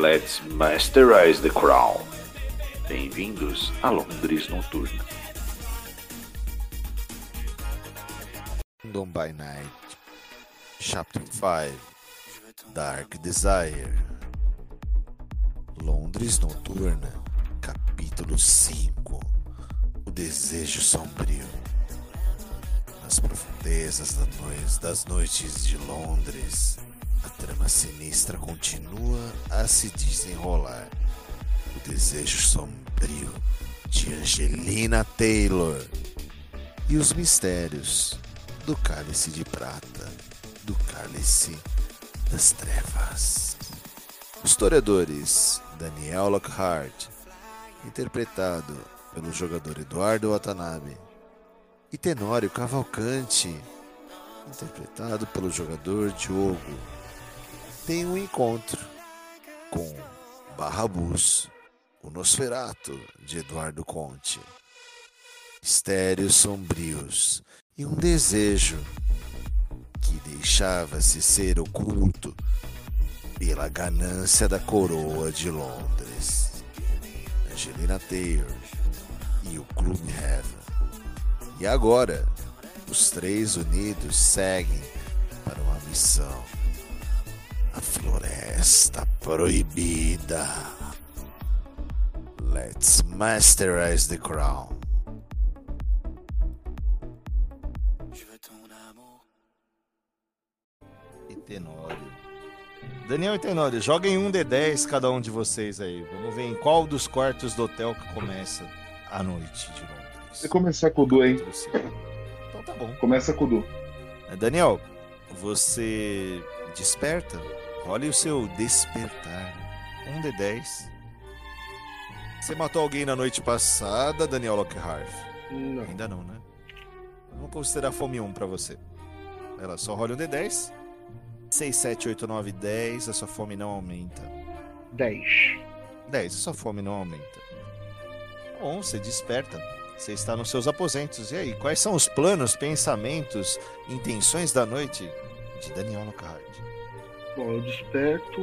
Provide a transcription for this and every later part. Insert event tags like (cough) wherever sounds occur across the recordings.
Let's masterize the crown. Bem-vindos a Londres Noturna. Kingdom by Night, Chapter 5 Dark Desire, Londres Noturna, Capítulo 5 O Desejo Sombrio. Nas profundezas das noites de Londres, a trama sinistra continua a se desenrolar. O Desejo Sombrio de Angelina Taylor e os mistérios do cálice de prata, do cálice das trevas. Historiadores Daniel Lockhart, interpretado pelo jogador Eduardo Watanabe, e Tenório Cavalcante, interpretado pelo jogador Diogo, têm um encontro com Barrabus, o Nosferato de Eduardo Conte. Mistérios sombrios e um desejo que deixava-se ser oculto pela ganância da coroa de Londres. Angelina Taylor e o Clube Heaven. E agora, os três unidos seguem para uma missão. A Floresta Proibida. Let's masterize the crown. Tenório. Daniel e Tenório, joguem um D10 cada um de vocês aí. Vamos ver em qual dos quartos do hotel que começa a noite de Londres. Você começar com o Du, hein? Então tá bom. Começa com o Du. Daniel, você desperta? Olhe o seu despertar. Um D10. Você matou alguém na noite passada, Daniel Lockhart? Não. Ainda não, né? Vamos considerar fome 1 pra você. Ela só rola um D10. 6, 7, 8, 9, 10. A sua fome não aumenta. 10. 10. A sua fome não aumenta. Bom, você desperta. Você está nos seus aposentos. E aí, quais são os planos, pensamentos, intenções da noite de Daniel Lockhart? Bom, eu desperto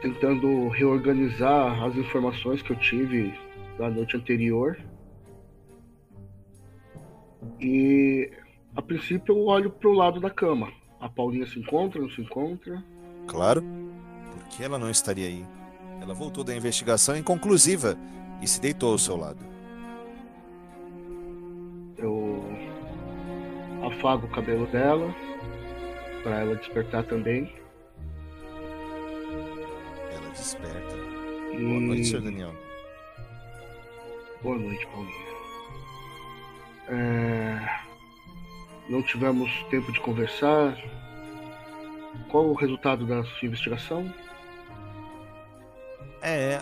tentando reorganizar as informações que eu tive da noite anterior. E a princípio eu olho pro lado da cama. A Paulinha se encontra, não se encontra? Claro, porque ela não estaria aí. Ela voltou da investigação inconclusiva e se deitou ao seu lado. Eu afago o cabelo dela para ela despertar também. Ela desperta. E... Boa noite, Sr. Daniel. Boa noite, Paulinha. É... Não tivemos tempo de conversar. Qual o resultado da sua investigação? É,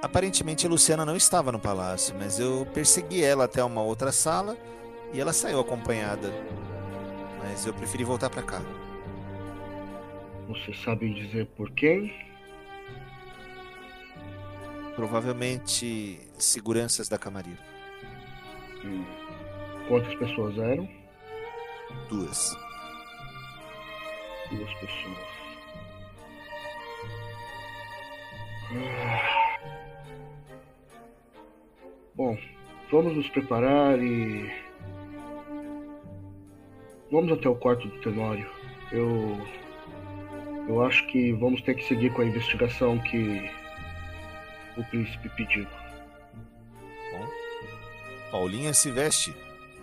aparentemente a Luciana não estava no palácio, mas eu persegui ela até uma outra sala e ela saiu acompanhada. Mas eu preferi voltar para cá. Você sabe dizer por quem? Provavelmente seguranças da camaria. Hum. Quantas pessoas eram? Duas. Duas pessoas. Bom, vamos nos preparar e. Vamos até o quarto do Tenório. Eu. Eu acho que vamos ter que seguir com a investigação que o príncipe pediu. Bom, Paulinha se veste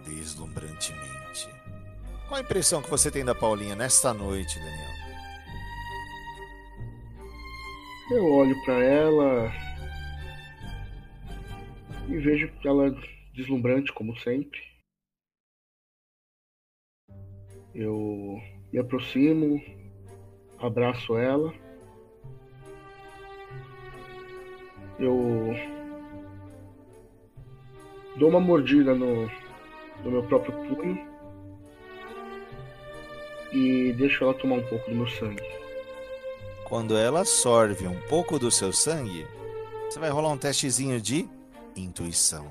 deslumbrantemente. Qual a impressão que você tem da Paulinha nesta noite, Daniel? Eu olho para ela e vejo ela deslumbrante como sempre. Eu me aproximo, abraço ela. Eu dou uma mordida no, no meu próprio punho e deixo ela tomar um pouco do meu sangue. Quando ela sorve um pouco do seu sangue, você vai rolar um testezinho de intuição.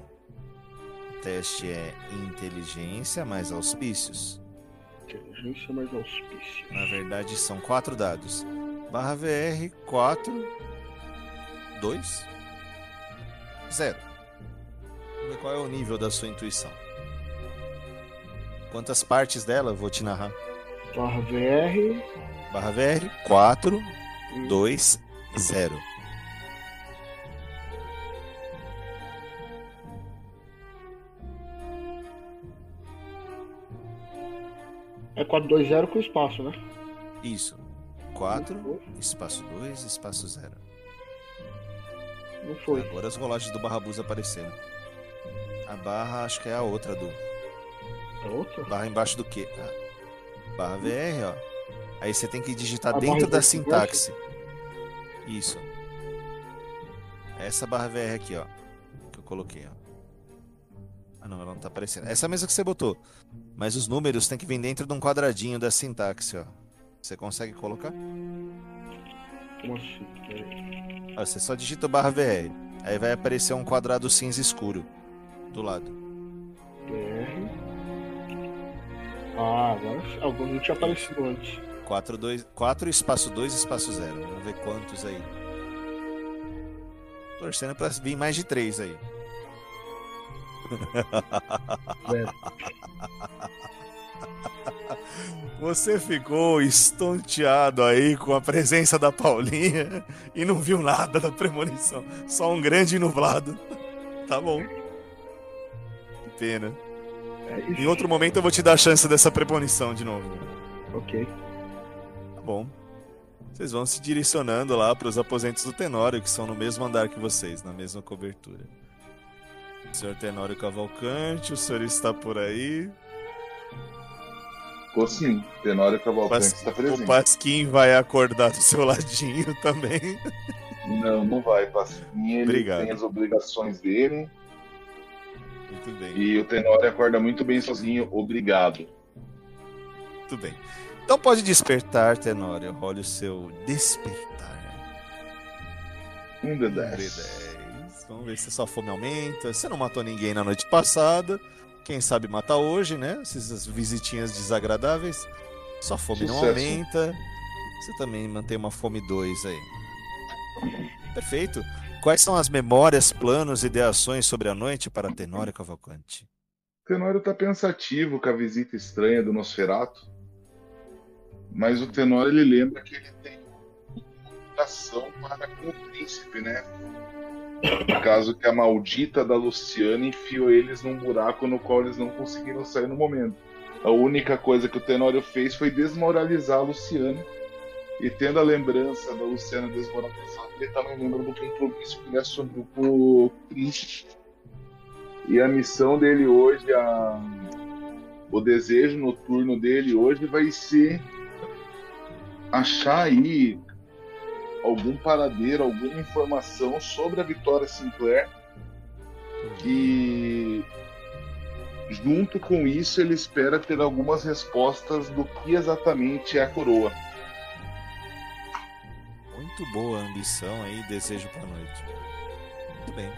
O teste é inteligência mais auspícios. Inteligência mais auspícios. Na verdade, são quatro dados. Barra VR 4, 2, 0. Vamos ver qual é o nível da sua intuição. Quantas partes dela eu vou te narrar? Barra VR. Barra VR 4, 2, 0. É 420 com espaço, né? Isso. 4, espaço 2, espaço 0. Não foi. Agora as rolagens do Barrabus apareceram. A barra acho que é a outra do. É outra? Barra embaixo do quê? Ah, barra VR, ó. Aí você tem que digitar A dentro da sintaxe. Isso. Essa barra VR aqui, ó. Que eu coloquei, ó. Ah não, ela não tá aparecendo. Essa mesma que você botou. Mas os números tem que vir dentro de um quadradinho da sintaxe, ó. Você consegue colocar? Como assim? Peraí. Ó, você só digita barra VR. Aí vai aparecer um quadrado cinza escuro do lado. BR. Ah, agora algum não tinha aparecido antes. 4, 2, 4 espaço 2, espaço 0. Vamos ver quantos aí. Torcendo pra vir mais de 3 aí. (laughs) Você ficou estonteado aí com a presença da Paulinha e não viu nada da premonição. Só um grande nublado. (laughs) Tá bom. Que pena. É. Em outro momento eu vou te dar a chance dessa premonição de novo. Ok. Tá bom. Vocês vão se direcionando lá para os aposentos do Tenório, que são no mesmo andar que vocês, na mesma cobertura. Senhor Tenório Cavalcante, o senhor está por aí. Ficou sim. Tenório Cavalcante Pas- está O presente. Pasquim vai acordar do seu ladinho (laughs) também. Não, não vai, Pasquim. Ele Obrigado. tem as obrigações dele. Muito bem, E o Tenório acorda muito bem sozinho. Obrigado. muito bem. Então pode despertar, Tenório. Olha o seu despertar. Um de Um dez. D10. Vamos ver se sua fome aumenta. Você não matou ninguém na noite passada. Quem sabe mata hoje, né? Essas visitinhas desagradáveis. Sua fome não Sucesso. aumenta. Você também mantém uma fome 2 aí. Perfeito. Quais são as memórias, planos e ideações sobre a noite para Tenório Cavalcante? Tenório tá pensativo com a visita estranha do Nosferato. Mas o Tenório ele lembra que ele tem ligação para com o príncipe, né? No caso que a maldita da Luciana enfiou eles num buraco no qual eles não conseguiram sair no momento. A única coisa que o Tenório fez foi desmoralizar a Luciana. E tendo a lembrança da Luciana desmoralizada, ele também lembra do compromisso que ele assumiu com o príncipe. E a missão dele hoje, a... o desejo noturno dele hoje vai ser achar aí algum paradeiro, alguma informação sobre a Vitória Sinclair. E junto com isso ele espera ter algumas respostas do que exatamente é a coroa. Muito boa ambição aí, desejo para noite. Muito bem.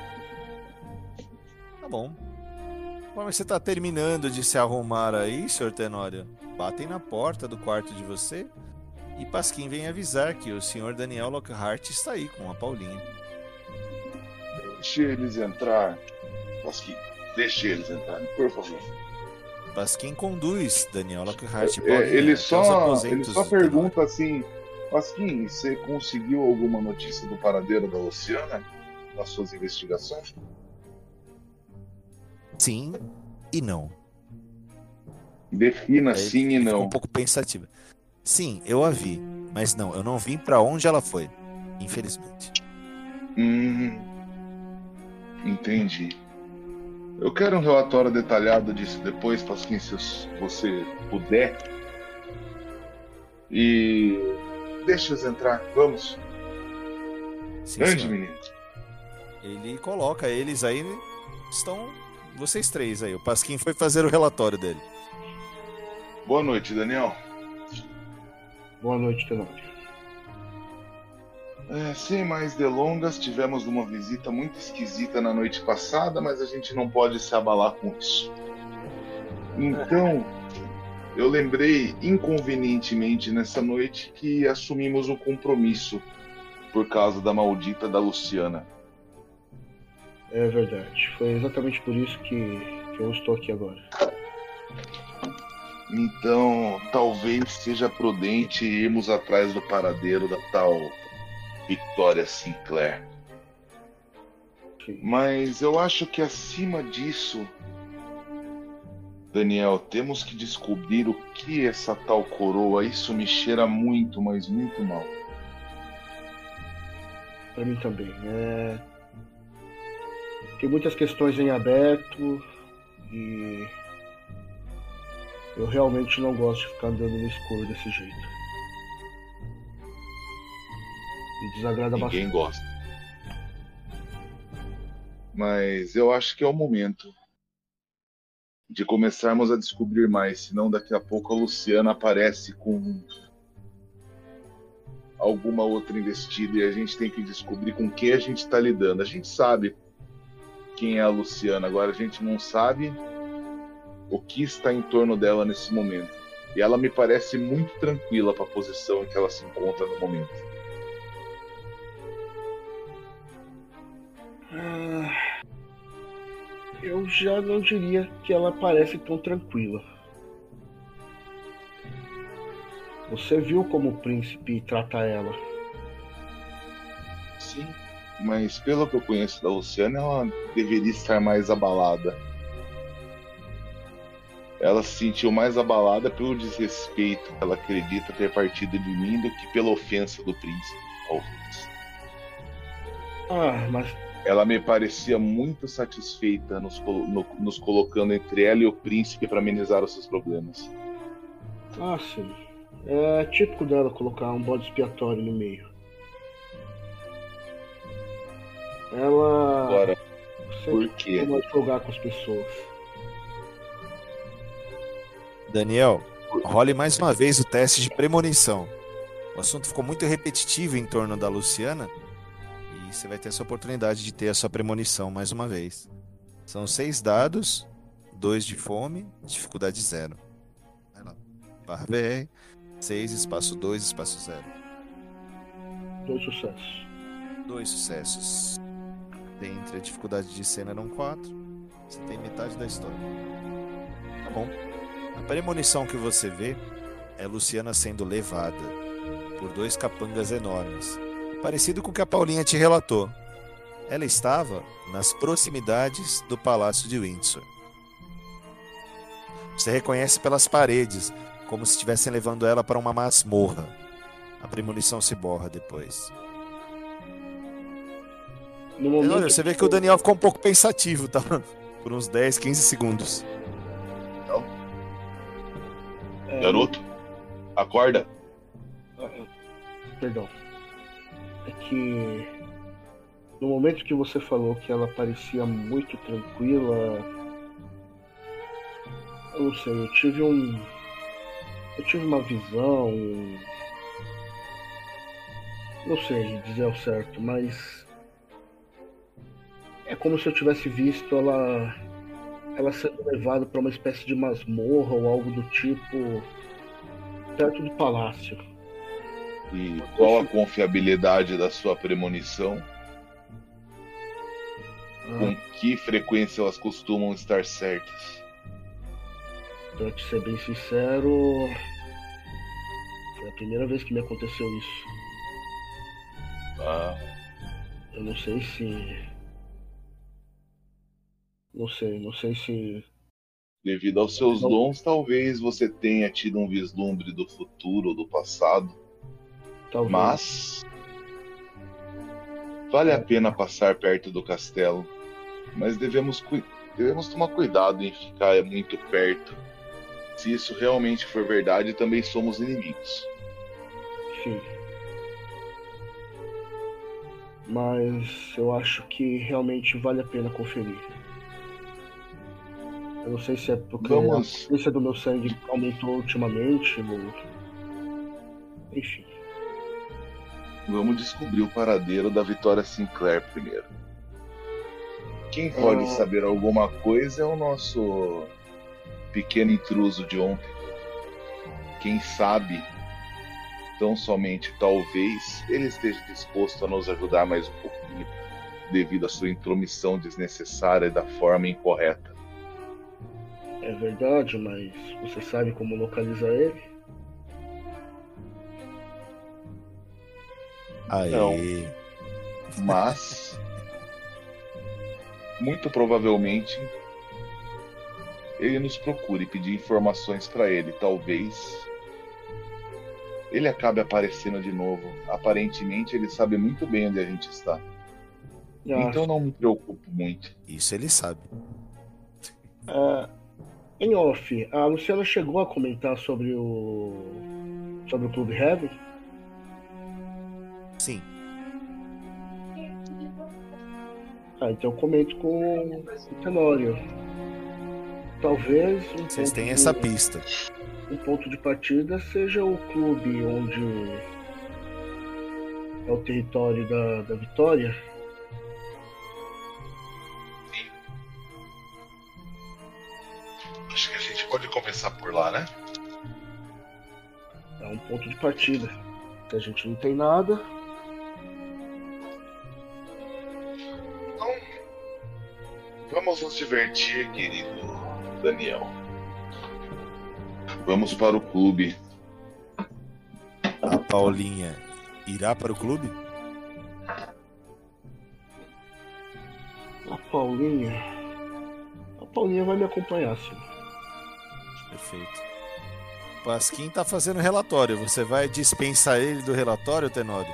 Tá bom. Conforme você tá terminando de se arrumar aí, senhor Tenório, batem na porta do quarto de você e Pasquim vem avisar que o senhor Daniel Lockhart está aí com a Paulinha. Deixe eles entrar. Pasquim, deixe eles entrar, por favor. Pasquim conduz Daniel Lockhart e É, Paulinha ele só, ele só pergunta assim: Pasquim, você conseguiu alguma notícia do paradeiro da Luciana nas suas investigações? Sim e não. Defina Aí sim e não. um pouco pensativa. Sim, eu a vi, mas não, eu não vim pra onde ela foi, infelizmente. Hum, entendi. Eu quero um relatório detalhado disso depois, Pasquim, se você puder. E deixa eles entrar, vamos. Sim, Grande senhor. menino. Ele coloca eles aí. Estão vocês três aí. O Pasquim foi fazer o relatório dele. Boa noite, Daniel. Boa noite, Tenório. É, sem mais delongas, tivemos uma visita muito esquisita na noite passada, mas a gente não pode se abalar com isso. Então, (laughs) eu lembrei inconvenientemente nessa noite que assumimos um compromisso por causa da maldita da Luciana. É verdade. Foi exatamente por isso que, que eu estou aqui agora. Então, talvez seja prudente irmos atrás do paradeiro da tal Victoria Sinclair. Mas eu acho que acima disso, Daniel, temos que descobrir o que é essa tal coroa. Isso me cheira muito, mas muito mal. Pra mim também. É... Tem muitas questões em aberto e eu realmente não gosto de ficar andando no escuro desse jeito. Me desagrada Ninguém bastante. gosta. Mas eu acho que é o momento de começarmos a descobrir mais, senão daqui a pouco a Luciana aparece com alguma outra investida e a gente tem que descobrir com quem a gente está lidando. A gente sabe quem é a Luciana, agora a gente não sabe o que está em torno dela nesse momento. E ela me parece muito tranquila para a posição em que ela se encontra no momento. Ah, eu já não diria que ela parece tão tranquila. Você viu como o príncipe trata ela. Sim, mas pelo que eu conheço da Luciana, ela deveria estar mais abalada. Ela se sentiu mais abalada pelo desrespeito que ela acredita ter partido de mim do que pela ofensa do príncipe. talvez. Ah, mas Ela me parecia muito satisfeita nos, no- nos colocando entre ela e o príncipe para amenizar os seus problemas. Ah, sim. É típico dela colocar um bode expiatório no meio. Ela Agora, por quê? costuma jogar com as pessoas. Daniel, role mais uma vez o teste de premonição. O assunto ficou muito repetitivo em torno da Luciana e você vai ter essa oportunidade de ter a sua premonição mais uma vez. São seis dados, dois de fome, dificuldade zero. Vai lá. Barra BR, seis, espaço dois, espaço zero. Dois sucessos. Dois sucessos. Dentre a dificuldade de cena eram quatro. Você tem metade da história. Tá bom. A premonição que você vê é Luciana sendo levada por dois capangas enormes, parecido com o que a Paulinha te relatou. Ela estava nas proximidades do Palácio de Windsor. Você reconhece pelas paredes, como se estivessem levando ela para uma masmorra. A premonição se borra depois. No momento Olha, você vê que o Daniel ficou um pouco pensativo, tá? Por uns 10, 15 segundos. É, Garoto, acorda. Ah, Perdão. É que no momento que você falou que ela parecia muito tranquila, eu não sei, eu tive um. Eu tive uma visão. Não sei dizer ao certo, mas. É como se eu tivesse visto ela. Ela sendo levada para uma espécie de masmorra ou algo do tipo. perto do palácio. E qual a confiabilidade da sua premonição? Ah, Com que frequência elas costumam estar certas? Pra te ser bem sincero, foi a primeira vez que me aconteceu isso. Ah, Eu não sei se. Não sei, não sei se. devido aos seus Não. dons, talvez você tenha tido um vislumbre do futuro ou do passado, Talvez. mas vale a pena passar perto do castelo. Mas devemos, cui- devemos tomar cuidado em ficar muito perto. Se isso realmente for verdade, também somos inimigos. Sim. mas eu acho que realmente vale a pena conferir. Eu não sei se é porque Vamos. a potência do meu sangue aumentou ultimamente, ou... enfim. Vamos descobrir o paradeiro da Vitória Sinclair primeiro. Quem pode Ah. saber alguma coisa é o nosso pequeno intruso de ontem. Quem sabe, tão somente talvez, ele esteja disposto a nos ajudar mais um pouquinho, devido à sua intromissão desnecessária e da forma incorreta. É verdade, mas você sabe como localizar ele? Aí. Não. Mas, muito provavelmente, ele nos procure pedir informações para ele. Talvez ele acabe aparecendo de novo. Aparentemente, ele sabe muito bem onde a gente está. Então não me preocupo muito. Isso ele sabe. ah, em off, a Luciana chegou a comentar sobre o sobre o Clube Heaven? Sim. Ah, então eu comento com o Tenório. Talvez um Vocês têm de- essa pista. um ponto de partida seja o clube onde é o território da, da Vitória. Acho que a gente pode começar por lá, né? É um ponto de partida. Se a gente não tem nada, Então, vamos nos divertir, querido Daniel. Vamos para o clube. A Paulinha irá para o clube? a Paulinha. A Paulinha vai me acompanhar, sim. Perfeito. Pasquim tá fazendo relatório. Você vai dispensar ele do relatório, Tenório?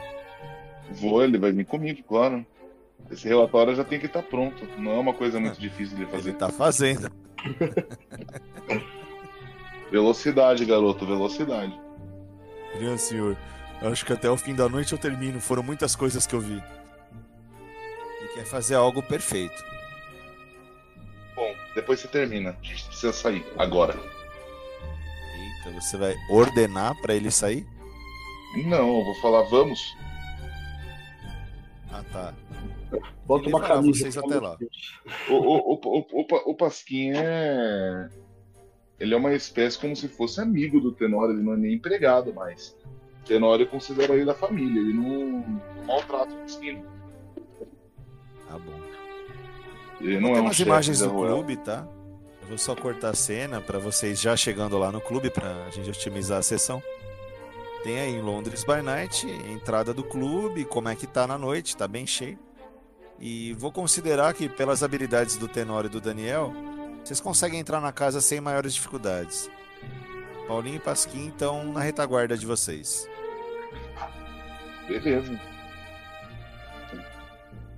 Vou, ele vai vir comigo, claro. Esse relatório já tem que estar pronto. Não é uma coisa muito difícil de fazer. Ele tá fazendo. (laughs) Velocidade, garoto, velocidade. Brilhante, senhor. Acho que até o fim da noite eu termino. Foram muitas coisas que eu vi. E quer fazer algo perfeito. Bom, depois você termina. A gente precisa sair agora. Eita, você vai ordenar pra ele sair? Não, eu vou falar, vamos. Ah, tá. Bota Ele uma camisa. vocês até lá. O, o, o, o, o, Pa- o Pasquim é. Ele é uma espécie como se fosse amigo do Tenório, ele não é nem empregado mais. O Tenório considera ele da família, ele não, não maltrata o Pasquim. Tá bom. Ele Não não tem é um umas imagens da do clube, tá? Vou só cortar a cena pra vocês já chegando lá no clube pra gente otimizar a sessão. Tem aí em Londres by Night, entrada do clube, como é que tá na noite, tá bem cheio. E vou considerar que pelas habilidades do Tenório e do Daniel, vocês conseguem entrar na casa sem maiores dificuldades. Paulinho e Pasquim estão na retaguarda de vocês. Beleza.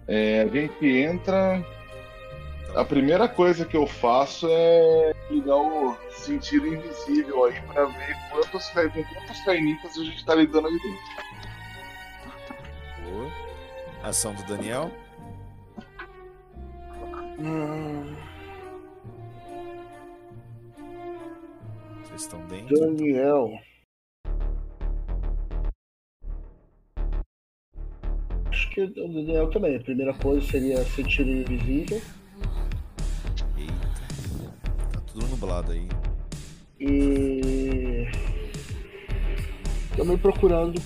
É, a gente entra. A primeira coisa que eu faço é ligar o sentido invisível aí pra ver quantos, com quantos cainitas a gente tá lidando ali dentro. Boa. Ação do Daniel. Hum, Vocês estão dentro. Daniel. Acho que o Daniel também. A primeira coisa seria sentir invisível. Tudo nublado aí. E também procurando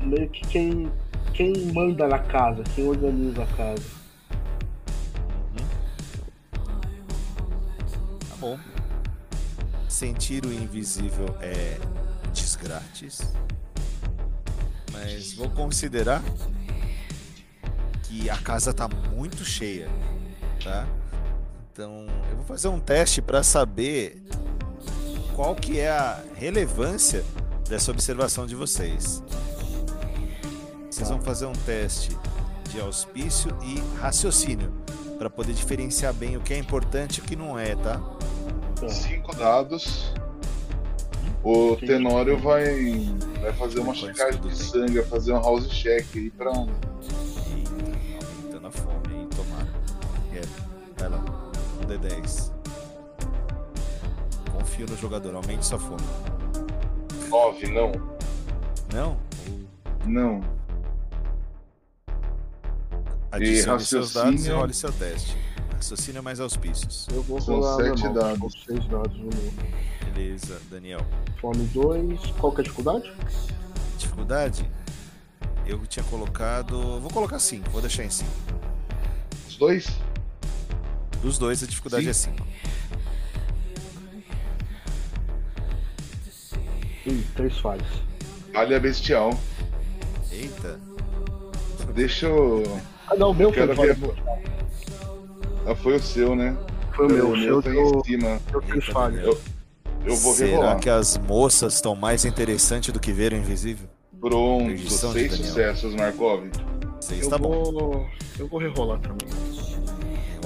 meio que quem, quem manda na casa, quem organiza a casa. Tá bom. Sentir o invisível é desgrátis. Mas vou considerar que a casa tá muito cheia, tá? Então, eu vou fazer um teste para saber qual que é a relevância dessa observação de vocês. Vocês vão fazer um teste de auspício e raciocínio para poder diferenciar bem o que é importante e o que não é, tá? Cinco dados. O Sim. Tenório vai, vai fazer uma checagem de sangue, vai fazer um house check aí pra. 10. Confio no jogador, aumente sua fome. 9, não. Não? Não. Adicione seus dados e role seu teste. Raciocínio mais auspícios. Eu vou São rolar sete dados. 6 dados no meu. Beleza, Daniel. Fome 2. Qual que é a dificuldade? Dificuldade? Eu tinha colocado. Vou colocar 5, vou deixar em 5. Os dois? Dos dois, a dificuldade Sim. é 5. Ih, três falhas. Falha bestial. Eita. Deixa eu. Ah, não, o meu foi Quero falha. ver. Ah, foi o seu, né? Foi o meu. O seu tá deu, em cima. três Eita, falhas. Daniel. Eu vou Será rerolar. que as moças estão mais interessantes do que ver o invisível? Pronto, seis sucessos, Markov. Seis Eu tá bom. vou. Eu vou rerolar também.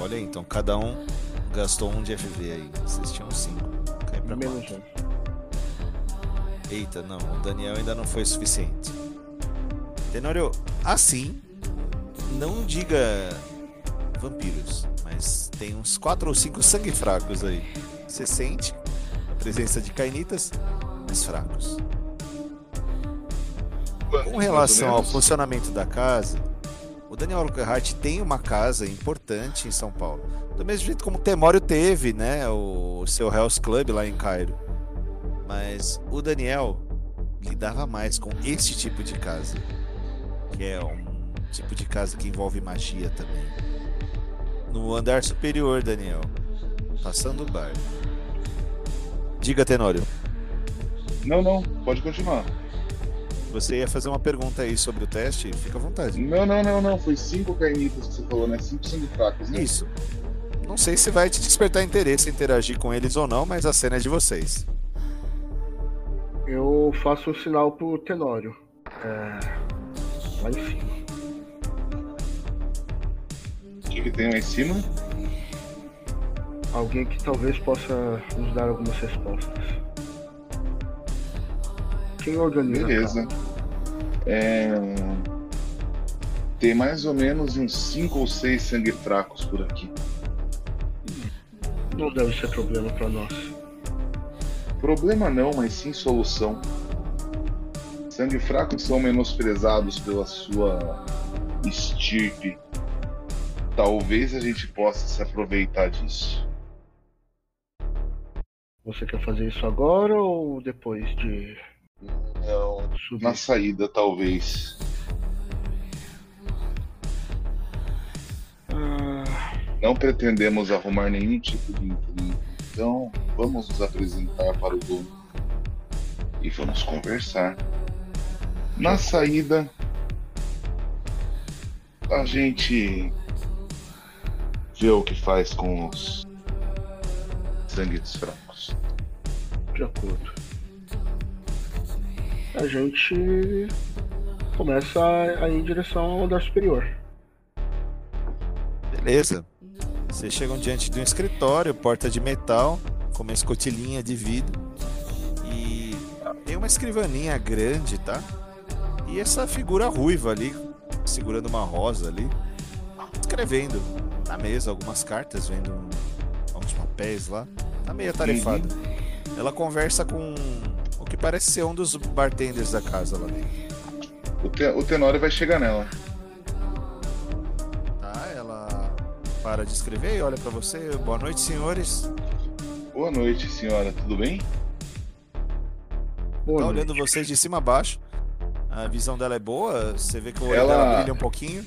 Olha aí, então cada um gastou um de FV aí. Vocês tinham cinco. Cai pra Menos quatro. um. Eita, não, o Daniel ainda não foi o suficiente. Tenório, assim, não diga vampiros, mas tem uns quatro ou cinco sangue fracos aí. Você sente a presença de cainitas, mas fracos. Com relação ao funcionamento da casa, o Daniel Lockhart tem uma casa importante em São Paulo. Do mesmo jeito como o Temório teve, né? O seu Hell's Club lá em Cairo. Mas o Daniel lidava mais com este tipo de casa. Que é um tipo de casa que envolve magia também. No andar superior, Daniel. Passando o bar. Diga, Tenório. Não, não, pode continuar. Você ia fazer uma pergunta aí sobre o teste? Fica à vontade. Não, não, não, não. Foi cinco carnitas que você falou, né? Cinco sangue fracos, né? Isso. Não sei se vai te despertar interesse em interagir com eles ou não, mas a cena é de vocês. Eu faço o sinal pro Tenório. É. Lá em cima. O que, que tem lá em cima? Alguém que talvez possa nos dar algumas respostas. Quem organiza? Beleza. É... Tem mais ou menos uns cinco ou seis sangue fracos por aqui. Não deve ser problema pra nós. Problema não, mas sim solução. Sangue fracos são menosprezados pela sua estirpe. Talvez a gente possa se aproveitar disso. Você quer fazer isso agora ou depois de Não, na saída talvez. Ah, Não pretendemos arrumar nenhum tipo de intriga. Então, vamos nos apresentar para o dono e vamos conversar. Na saída, a gente vê o que faz com os sangues fracos. de acordo. A gente começa a, ir em direção ao andar superior. Beleza. Vocês chegam diante de um escritório, porta de metal, com uma escotilhinha de vidro. E tem uma escrivaninha grande, tá? E essa figura ruiva ali, segurando uma rosa ali, escrevendo na mesa algumas cartas, vendo uns papéis lá. Tá meio atarefada. Ela conversa com que parece ser um dos bartenders da casa lá dentro. O, te o Tenório vai chegar nela. Tá? Ela para de escrever e olha pra você. Boa noite, senhores. Boa noite, senhora. Tudo bem? Boa tá noite. olhando vocês de cima a baixo. A visão dela é boa, você vê que o olho Ela- dela brilha um pouquinho.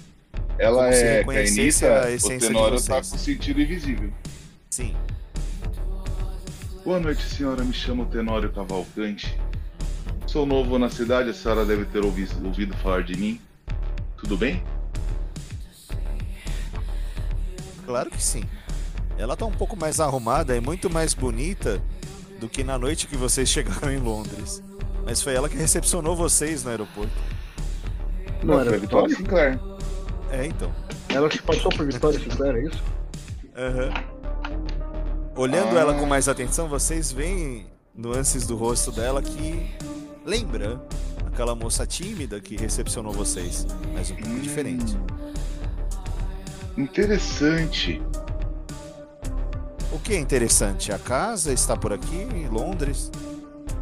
Ela é carnita. a O essência de Tenório tá com sentido invisível. Sim. Boa noite, senhora. Me chamo Tenório Cavalcante. Sou novo na cidade, a senhora deve ter ouvi- ouvido falar de mim. Tudo bem? Claro que sim. Ela tá um pouco mais arrumada e muito mais bonita do que na noite que vocês (laughs) chegaram em Londres. Mas foi ela que recepcionou vocês no aeroporto. Não era foi Vitória Vitória? Sinclair. É, então. Ela se passou por Vitória (laughs) Sinclair, é isso? Aham. Olhando Ah. ela com mais atenção, vocês veem nuances do rosto dela que lembra aquela moça tímida que recepcionou vocês, mas um pouco Hum. diferente. Interessante. O que é interessante? A casa está por aqui, em Londres?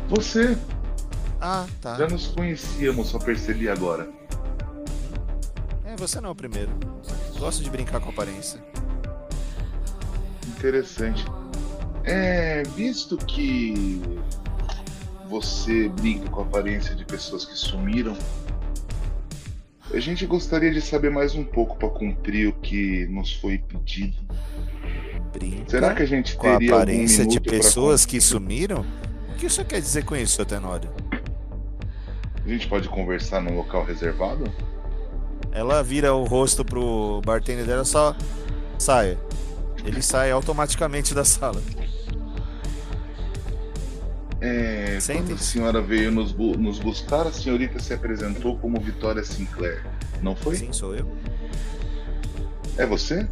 Você, Ah, tá. já nos conhecíamos, só percebi agora. É, você não é o primeiro. Gosto de brincar com aparência. Interessante. É, visto que você brinca com a aparência de pessoas que sumiram, a gente gostaria de saber mais um pouco para cumprir o que nos foi pedido. Brinca Será que a gente com a teria aparência de pessoas que sumiram? O que isso quer dizer com isso, seu Tenório? A gente pode conversar num local reservado? Ela vira o rosto pro bartender dela só sai. Ele sai automaticamente da sala. É, quando a senhora veio nos, bu- nos buscar, a senhorita se apresentou como Vitória Sinclair, não foi? Sim, sou eu. É você?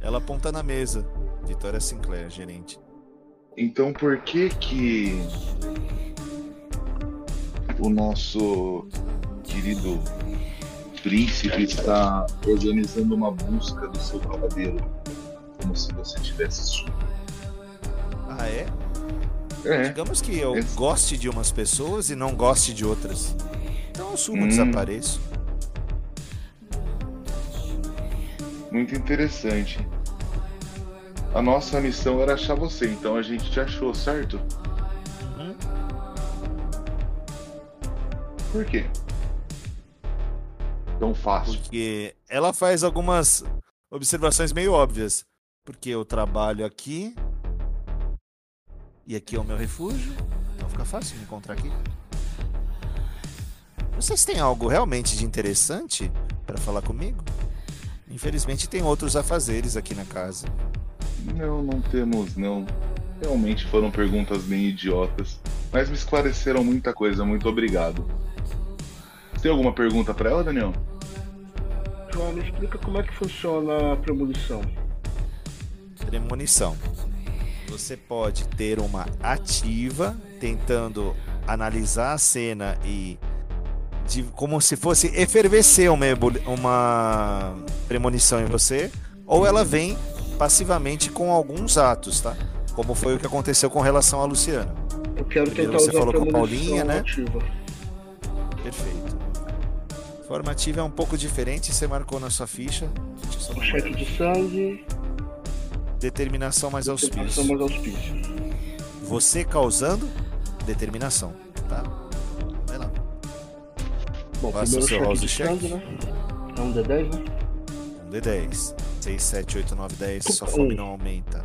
Ela aponta na mesa. Vitória Sinclair, gerente. Então por que que o nosso querido príncipe está organizando uma busca do seu cavaleiro? Como se você tivesse sumido. Ah, é? É, Digamos que eu Esse- goste de umas pessoas e não goste de outras. Então eu sumo, Hum. desapareço. muito interessante. A nossa missão era achar você, então a gente te achou, certo? Uhum. Por quê? Tão fácil. Porque ela faz algumas observações meio óbvias. Porque eu trabalho aqui. E aqui é o meu refúgio. Então fica fácil me encontrar aqui. Vocês têm algo realmente de interessante para falar comigo? Infelizmente tem outros afazeres aqui na casa. Não, não temos não. Realmente foram perguntas bem idiotas, mas me esclareceram muita coisa. Muito obrigado. Tem alguma pergunta pra ela, Daniel? João, me explica como é que funciona a premonição. Premonição. Você pode ter uma ativa tentando analisar a cena e de, como se fosse efervescer uma, uma premonição em você, ou ela vem passivamente com alguns atos, tá? Como foi o que aconteceu com relação a Luciana. Eu quero Primeiro tentar você usar falou a com Paulinha, né? ativa. Perfeito. Formativa é um pouco diferente, você marcou na sua ficha. Um uma cheque de sangue, Determinação mais determinação auspício. mais auspício. Você causando determinação, tá? Vai lá. Bom, Faça o seu house de check. sangue, né? É um D10, né? Um D10. 6, 7, 8, 9, 10. Sua Um. fome não aumenta.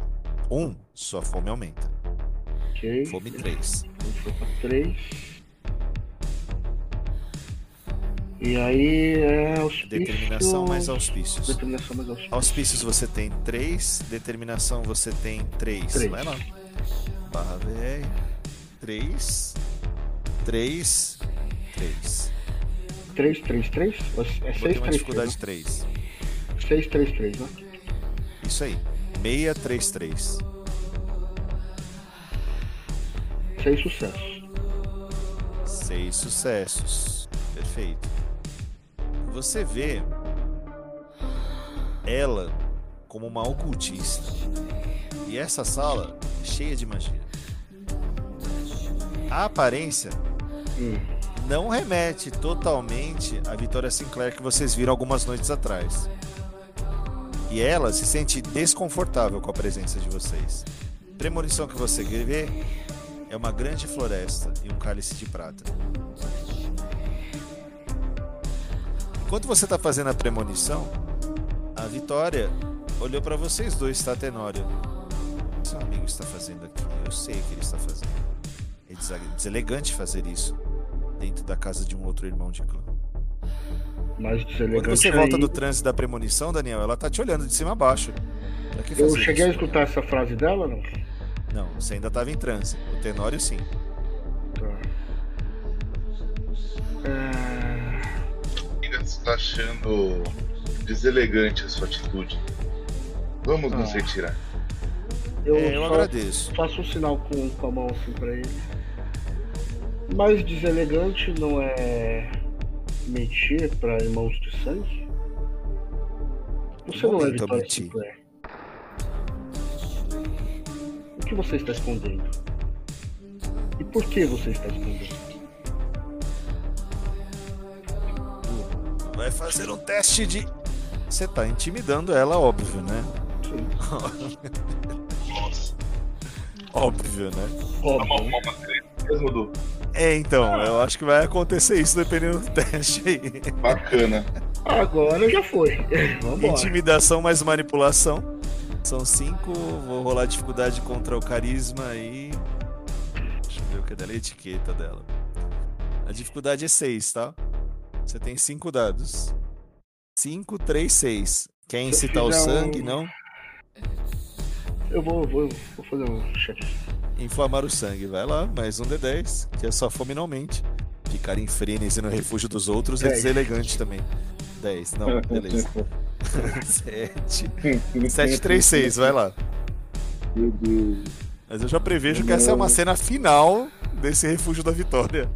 1. Sua fome aumenta. Ok. Fome 3. A gente foi pra 3. E aí é auspício. Determinação mais auspícios. Determinação mais auspício. Auspícios você tem 3. Determinação você tem 3. Três. Vai lá. Barra VR. 3. 3. 3. 3, 3, 3? É 6, Botei 3, uma 3. dificuldade 3. 6, 3, 3, né? Isso aí. 633. 6 sucessos. Seis sucessos. Perfeito. Você vê ela como uma ocultista. E essa sala é cheia de magia. A aparência não remete totalmente à Vitória Sinclair que vocês viram algumas noites atrás. E ela se sente desconfortável com a presença de vocês. Premonição que você vê é uma grande floresta e um cálice de prata. Enquanto você está fazendo a premonição, a Vitória olhou para vocês dois, tá, Tenório? O que seu amigo está fazendo aqui? Eu sei o que ele está fazendo. É deselegante fazer isso dentro da casa de um outro irmão de clã. Mais Quando você volta do ainda. trânsito da premonição, Daniel, ela tá te olhando de cima a baixo. Eu cheguei a isso? escutar essa frase dela, não? Não, você ainda tava em transe. O Tenório sim. Tá. É... Está achando deselegante a sua atitude. Vamos nos Ah. retirar. Eu, É, eu só agradeço. faço um sinal com, com a mão assim pra ele. Mais deselegante não é mentir pra irmãos de sangue? Você não é Vitória. Sinclair. que você está escondendo? E por que você está escondendo? Vai fazer um teste de. Você tá intimidando ela, óbvio, né? Sim. óbvio, né? Óbvio. Mesmo do É, então, eu acho que vai acontecer isso dependendo do teste aí. bacana. Agora já foi. Vambora. Intimidação mais manipulação. São cinco. Vou rolar dificuldade contra o carisma aí. Deixa eu ver o que é dela, a etiqueta dela. A dificuldade é 6, tá? Você tem cinco dados. 5, 3, 6. Quer eu incitar o sangue? um- Não? Eu vou, vou, vou fazer um check. Inflamar o sangue. Vai lá, mais um D10, que é só fominalmente. Ficar em frenesi no refúgio dos outros é deselegante também. 10, não, (laughs) beleza. 7. 7, 3, 6, vai lá. Meu Deus. Mas eu já prevejo que essa é uma cena final desse refúgio da vitória.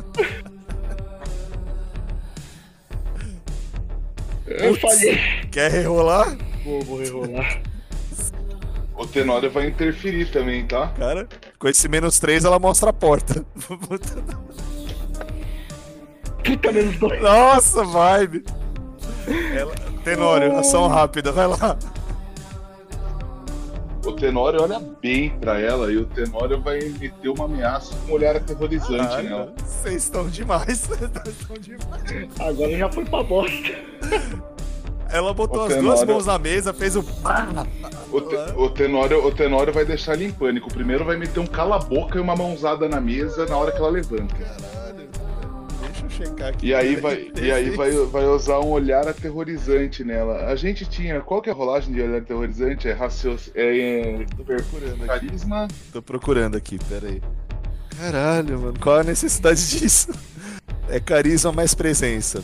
Eu falhei. Quer rerolar? Vou, vou rerolar. O Tenório vai interferir também, tá? Cara, com esse menos 3 ela mostra a porta. Puta menos dois. Nossa, vibe. Ela... Tenório, ação rápida, vai lá. O Tenório olha bem pra ela e o Tenório vai meter uma ameaça com um olhar aterrorizante Caralho, nela. Vocês estão demais. (laughs) Vocês estão demais. Agora já foi pra bosta. Ela botou O as duas Tenório- mãos na mesa, fez o. pá. O, te, o, Tenório, o Tenório vai deixar ele em pânico. Primeiro vai meter um cala-boca e uma mãozada na mesa na hora que ela levanta. Caralho. Checar aqui. E aí vai, e aí vai, vai usar um olhar aterrorizante nela. A gente tinha. Qual que é a rolagem de olhar aterrorizante? É raciocínio. É, Tô procurando aqui. carisma. Tô procurando aqui, pera aí. Caralho, mano, qual a necessidade (laughs) disso? É carisma mais presença.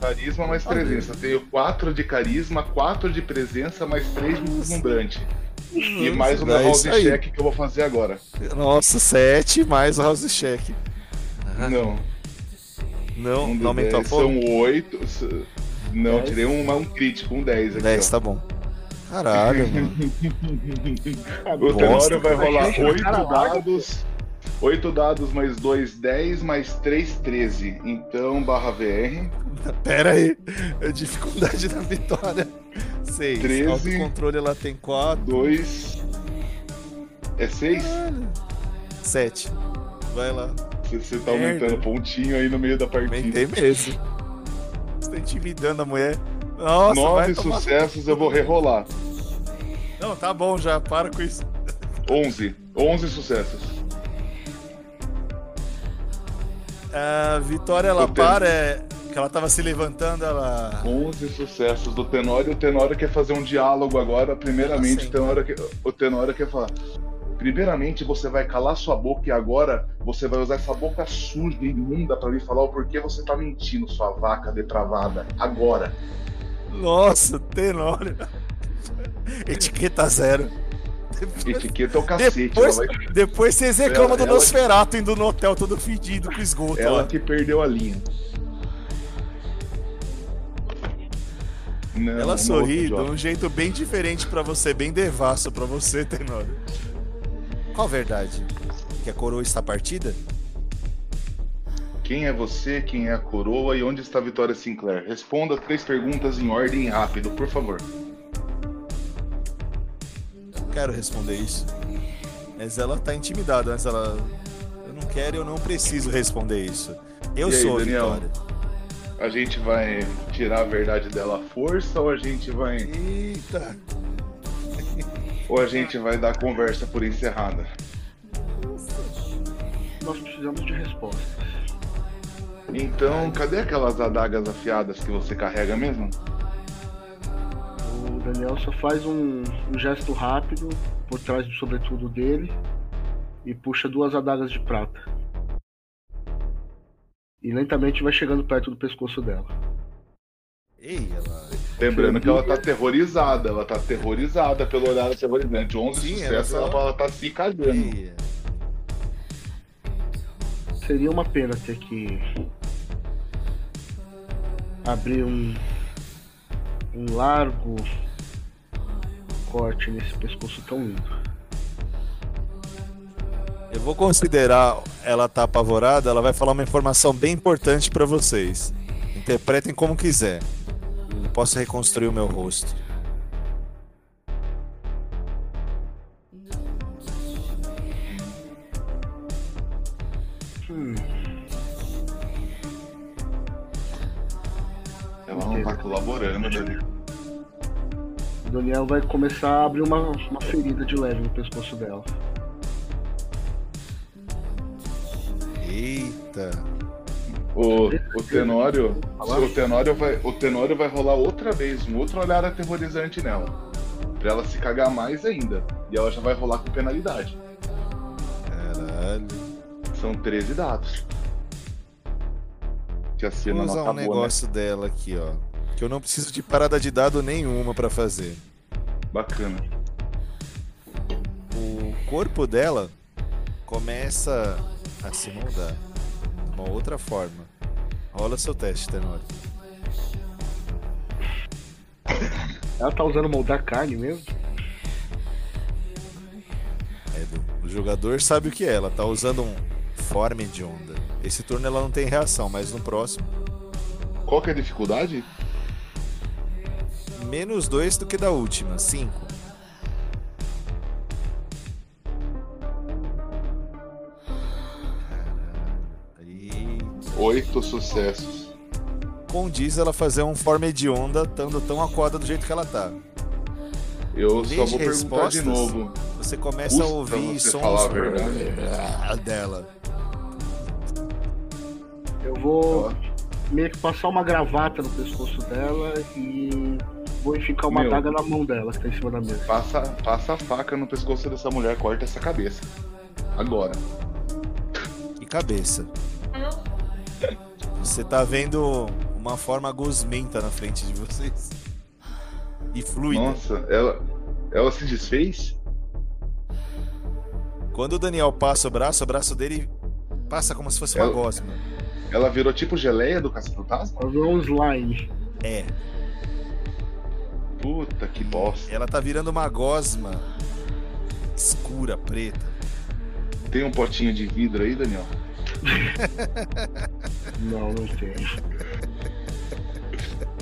Carisma mais presença. Tenho 4 de carisma, 4 de presença, mais 3 de deslumbrante. E mais o meu Dá house check que eu vou fazer agora. Nossa, 7 mais o house check. Não. Não, um não aumentou a D10 fome? São 8. Não, Dez. tirei um, um crítico, um 10 aqui. 10, ó. tá bom. Caralho, mano. (laughs) O Bosta. Tenório vai rolar Gente, o cara 8 larga, dados. 8 dados mais 2, 10, mais 3, 13. Então, barra VR. (laughs) Pera aí. A dificuldade da vitória. 6. Treze. Autocontrole ela tem 4. 2. É 6? 7. Vai lá. Você, você tá Merda. aumentando pontinho aí no meio da partida. Aumentei mesmo. Você tá intimidando a mulher. Nossa, vai 9 tomar... sucessos eu vou rerolar. Não, tá bom já. Para com isso. 11. 11 sucessos. A Vitória, ela para, é... que ela tava se levantando, ela... 11 sucessos do Tenório. O Tenório quer fazer um diálogo agora. Primeiramente, Assim, o Tenório, quer, o Tenório quer falar. Primeiramente, você vai calar sua boca e agora você vai usar essa boca suja e imunda pra me falar o porquê você tá mentindo, sua vaca depravada. Agora. Nossa, Tenório. Etiqueta zero. Depois, Etiqueta é o cacete. depois, vai- depois vocês reclamam do ela- Nosferato indo no hotel todo fedido com esgoto. ela lá. que perdeu a linha. Não, Ela sorri de um jeito bem diferente pra você, bem devasso pra você, Tenório. Qual a verdade? Que a coroa está partida? Quem é você, quem é a coroa e onde está a Vitória Sinclair? Responda três perguntas em ordem rápido, por favor. Não quero responder isso. Mas ela tá intimidada, mas ela. Eu não quero e eu não preciso responder isso. Eu E aí, sou a Daniel? Vitória. A gente vai tirar a verdade dela à força ou a gente vai Eita! Ou a gente vai dar a conversa por encerrada? Nós precisamos de respostas. Então, cadê aquelas adagas afiadas que você carrega mesmo? O Daniel só faz um, um gesto rápido por trás do sobretudo dele e puxa duas adagas de prata. E lentamente vai chegando perto do pescoço dela. Ei, ela. Lembrando que ela tá aterrorizada, ela tá aterrorizada pelo olhar aterrorizante. 11 Sim, ela sucessos, ela, ela tá se cagando. Ei, Seria uma pena ter que abrir um, um largo corte nesse pescoço tão lindo. Eu vou considerar ela tá apavorada, ela vai falar uma informação bem importante pra vocês. Interpretem como quiser. Eu posso reconstruir o meu rosto. Hum, Ela não tá colaborando, Dani. o Daniel vai começar a abrir uma, uma ferida de leve no pescoço dela. Eita. O, o Tenório. O Tenório, vai, o Tenório vai rolar outra vez um outro olhar aterrorizante nela. Pra ela se cagar mais ainda. E ela já vai rolar com penalidade. Caralho. São 13 dados. Que a Vou usar um acabou, negócio dela aqui, ó. Que eu não preciso de parada de dado nenhuma pra fazer. né? Bacana. O corpo dela começa a se moldar de uma outra forma. Rola seu teste, Tenório. Ela tá usando moldar carne mesmo? É, o jogador sabe o que é. Ela tá usando um forme de onda. Esse turno ela não tem reação, mas no próximo, Qual que é a dificuldade? menos dois do que da última, cinco. Oito sucessos. condiz ela fazer um forme de onda estando tão aquada do jeito que ela tá. Eu Em só vou de perguntar de novo. Você começa a ouvir você sons falar a verdade. dela. Eu vou meio que passar uma gravata no pescoço dela e vou enficar uma Meu. daga na mão dela que tá em cima da mesa. Passa, passa a faca no pescoço dessa mulher, corta essa cabeça. Agora. E cabeça. Você tá vendo uma forma gosmenta na frente de vocês. E fluida. Nossa, ela, ela se desfez? Quando o Daniel passa o braço, o braço dele passa como se fosse uma Ela- gosma. Ela virou tipo geleia do caça-fantasma? Ela virou um slime. É, Puta que bosta. ela tá virando uma gosma escura, preta. Tem um potinho de vidro aí, Daniel? (laughs) Não, não tem.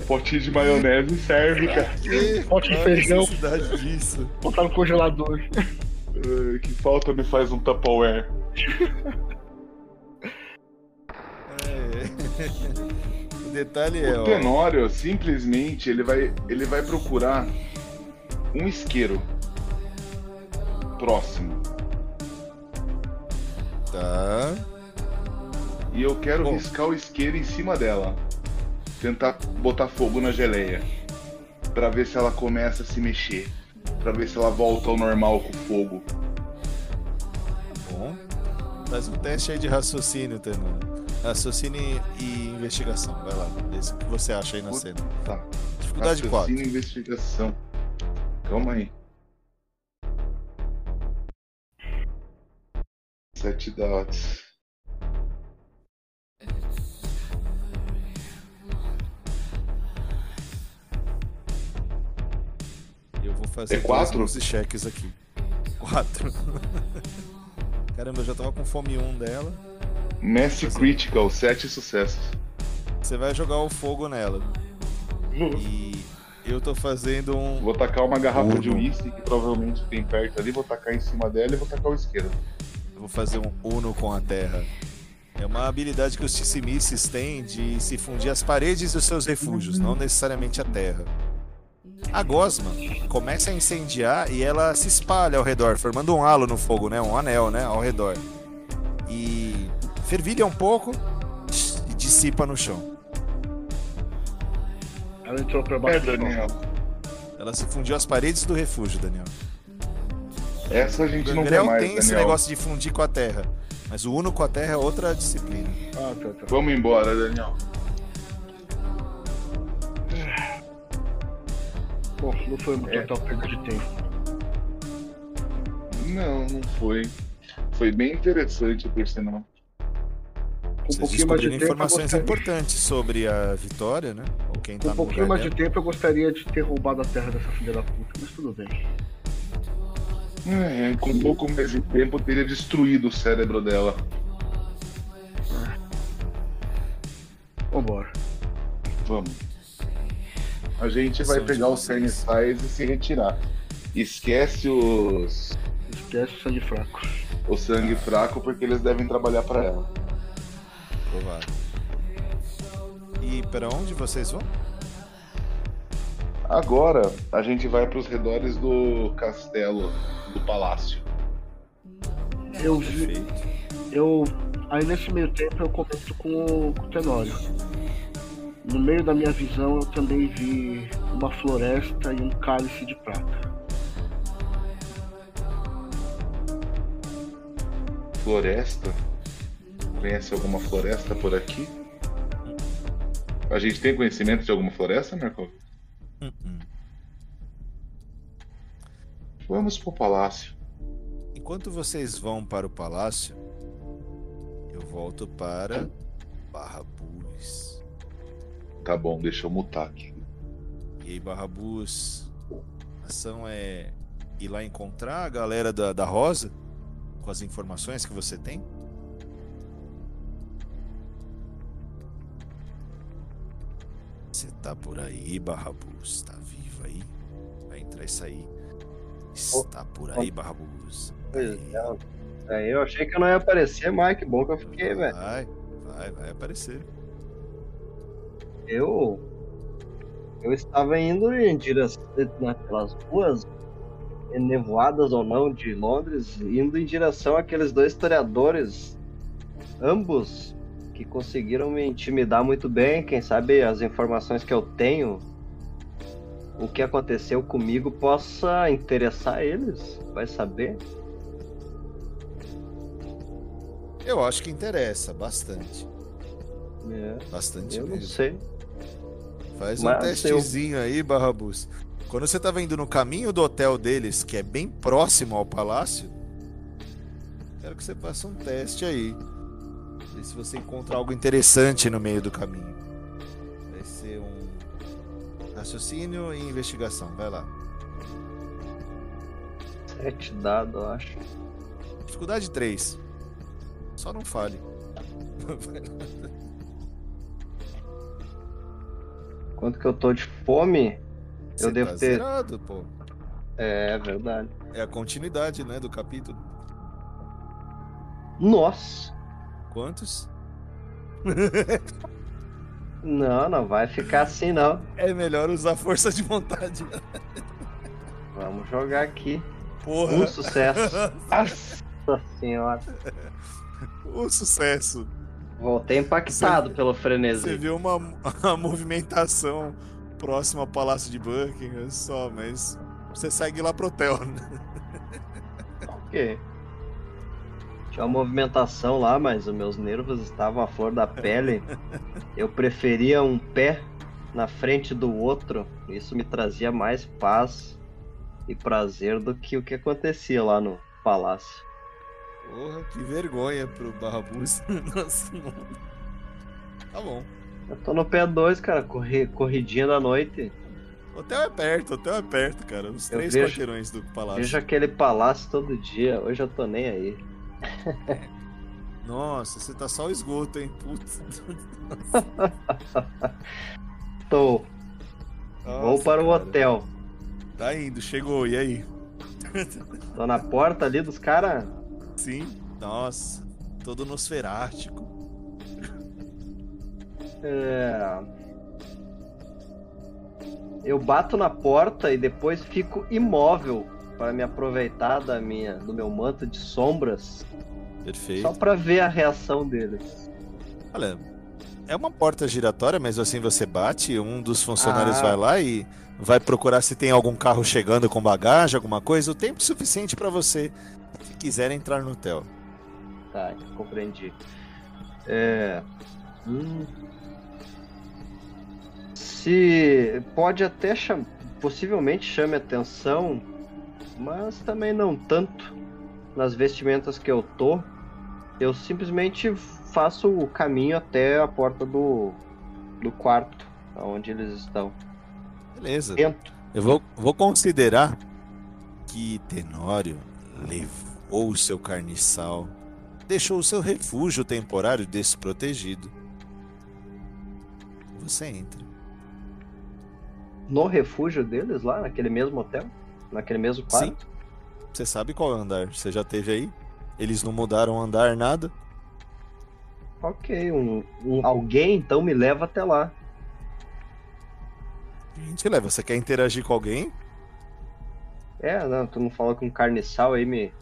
Potinho de maionese serve, cara. Que Pote de feijão. necessidade disso? Botar no congelador. Que falta me faz um Tupperware. É. (laughs) O detalhe é, O ó, Tenório, simplesmente, ele vai, ele vai procurar um isqueiro próximo. tá. E eu quero Bom. riscar o isqueiro em cima dela. Tentar botar fogo na geleia. Pra ver se ela começa a se mexer. Pra ver se ela volta ao normal com o fogo. Bom. Faz um teste aí de raciocínio, Tenor. Raciocínio e investigação. Vai lá. Vê o que você acha aí na Puta. cena. Tá. Dificuldade 4. Raciocínio e investigação. Calma aí. Sete dados. Fazer É quatro? use cheques aqui. 4. (laughs) Caramba, eu já tava com fome 1 dela. Mass Critical, sete sucessos. Você vai jogar o fogo nela. E eu tô fazendo um. Vou tacar uma garrafa de Uno. uísque que provavelmente tem perto ali, vou tacar em cima dela e vou tacar o isqueiro. Eu vou fazer um Uno com a terra. É uma habilidade que os Tissimices têm de se fundir as paredes dos seus refúgios, não necessariamente a terra. A gosma começa a incendiar e ela se espalha ao redor, formando um halo no fogo, né? Um anel, né? Ao redor. E fervilha um pouco e dissipa no chão. Ela entrou pra É, baixo. do chão. Daniel. Ela se fundiu às paredes do refúgio, Daniel. Essa a gente O não vê mais, tem esse Daniel. negócio de fundir com a terra, mas o Uno com a terra é outra disciplina. Ah, tá, tá. Vamos embora, Daniel. Bom, não foi uma É. total perda de tempo. Não, não foi. Foi bem interessante personagem. Com um Vocês pouquinho mais de tempo. eu informações gostaria- importantes sobre a vitória, né? Ou quem Com tá um pouquinho mais de dela. tempo eu gostaria de ter roubado a terra dessa filha da puta, mas tudo bem. É, com um pouco mais de tempo teria destruído o cérebro dela. Vambora. Vamos. A gente vai pegar os vocês. cerniçais e se retirar. Esquece os Esquece o sangue fraco. o sangue fraco porque eles devem trabalhar para ela. Provável. E pra onde vocês vão? Agora a gente vai para os redores do castelo, do palácio. Eu vi. Perfeito. Eu. Aí nesse meio tempo eu comento com o, com o Tenório. No meio da minha visão eu também vi uma floresta e um cálice de prata. Floresta? Conhece alguma floresta por aqui? A gente tem conhecimento de alguma floresta, Marco? Hum, Vamos pro palácio. Enquanto vocês vão para o palácio, eu volto para Barrabus. Tá bom, deixa eu mutar aqui. E aí, Barrabus, a ação é ir lá encontrar a galera da, da Rosa com as informações que você tem? Você tá por aí, Barrabus? Tá vivo aí? Vai entrar e sair. Está por aí, Barrabus. Pois é. Aí eu achei que eu não ia aparecer, mas que bom que eu fiquei, velho. Vai, vai, vai aparecer. Eu. Eu estava indo em direção naquelas ruas, nevoadas ou não, de Londres, indo em direção àqueles dois historiadores, ambos que conseguiram me intimidar muito bem. Quem sabe as informações que eu tenho, o que aconteceu comigo, possa interessar eles. Vai saber? Eu acho que interessa bastante. É, Bastante eu não mesmo. sei. Faz um Mas testezinho aí, Barrabus. Quando você tava indo no caminho do hotel deles, que é bem próximo ao palácio, quero que você faça um teste aí. Ver se você encontra algo interessante no meio do caminho. Vai ser um raciocínio e investigação. Vai lá. Sete dados, eu acho. Dificuldade 3. Só não fale. (laughs) Quanto que eu tô de fome? Você devo tá ter- zerado, pô. É verdade. É a continuidade, né, do capítulo. Nossa! Quantos? Não, não vai ficar assim não. É melhor usar força de vontade. Vamos jogar aqui. Porra. Um sucesso. (laughs) Nossa senhora. O sucesso. Voltei impactado pelo Você frenesi. viu uma, (laughs) uma movimentação próxima ao Palácio de Buckingham só, mas você segue lá pro hotel. Né? Quê? Tinha uma movimentação lá, mas os meus nervos estavam à flor da pele. Eu preferia um pé na frente do outro. Isso me trazia mais paz e prazer do que o que acontecia lá no palácio. Porra, que vergonha pro Barrabus. (laughs) Nossa, mano. Tá bom. Eu tô no pé 2, cara, corri, corridinha da noite. Hotel é perto, hotel é perto, cara. Uns Eu três vejo- quarteirões do palácio. Vejo aquele palácio todo dia. Hoje eu tô nem aí. Nossa, você tá só o esgoto, hein? Putz. (laughs) (laughs) Tô. Vou Nossa, para o cara. hotel. Tá indo, chegou, e aí? Tô na porta ali dos caras. Sim. Nossa, todo nosferático. É... Eu bato na porta e depois fico imóvel para me aproveitar da minha, do meu manto de sombras, Perfeito. só para ver a reação deles. Olha, é uma porta giratória, mas assim você bate, um dos funcionários Ah. vai lá e vai procurar se tem algum carro chegando com bagagem, alguma coisa, o tempo suficiente para você, se quiser entrar no hotel. Tá, compreendi. É. hum. Se pode até cham... possivelmente chame atenção, mas também não tanto nas vestimentas que eu tô. Eu simplesmente faço o caminho até a porta do, do quarto, onde eles estão. Beleza. Eu vou, vou considerar que Tenório levou o seu carniçal, deixou o seu refúgio temporário desprotegido. Você entra. No refúgio deles lá, naquele mesmo hotel? Naquele mesmo quarto? Sim. Você sabe qual andar? Você já teve aí? Eles não mudaram andar nada? Ok, um, um- alguém então me leva até lá. Gente, leva, você quer interagir com alguém? É, não, tu não falou com um carniçal aí me.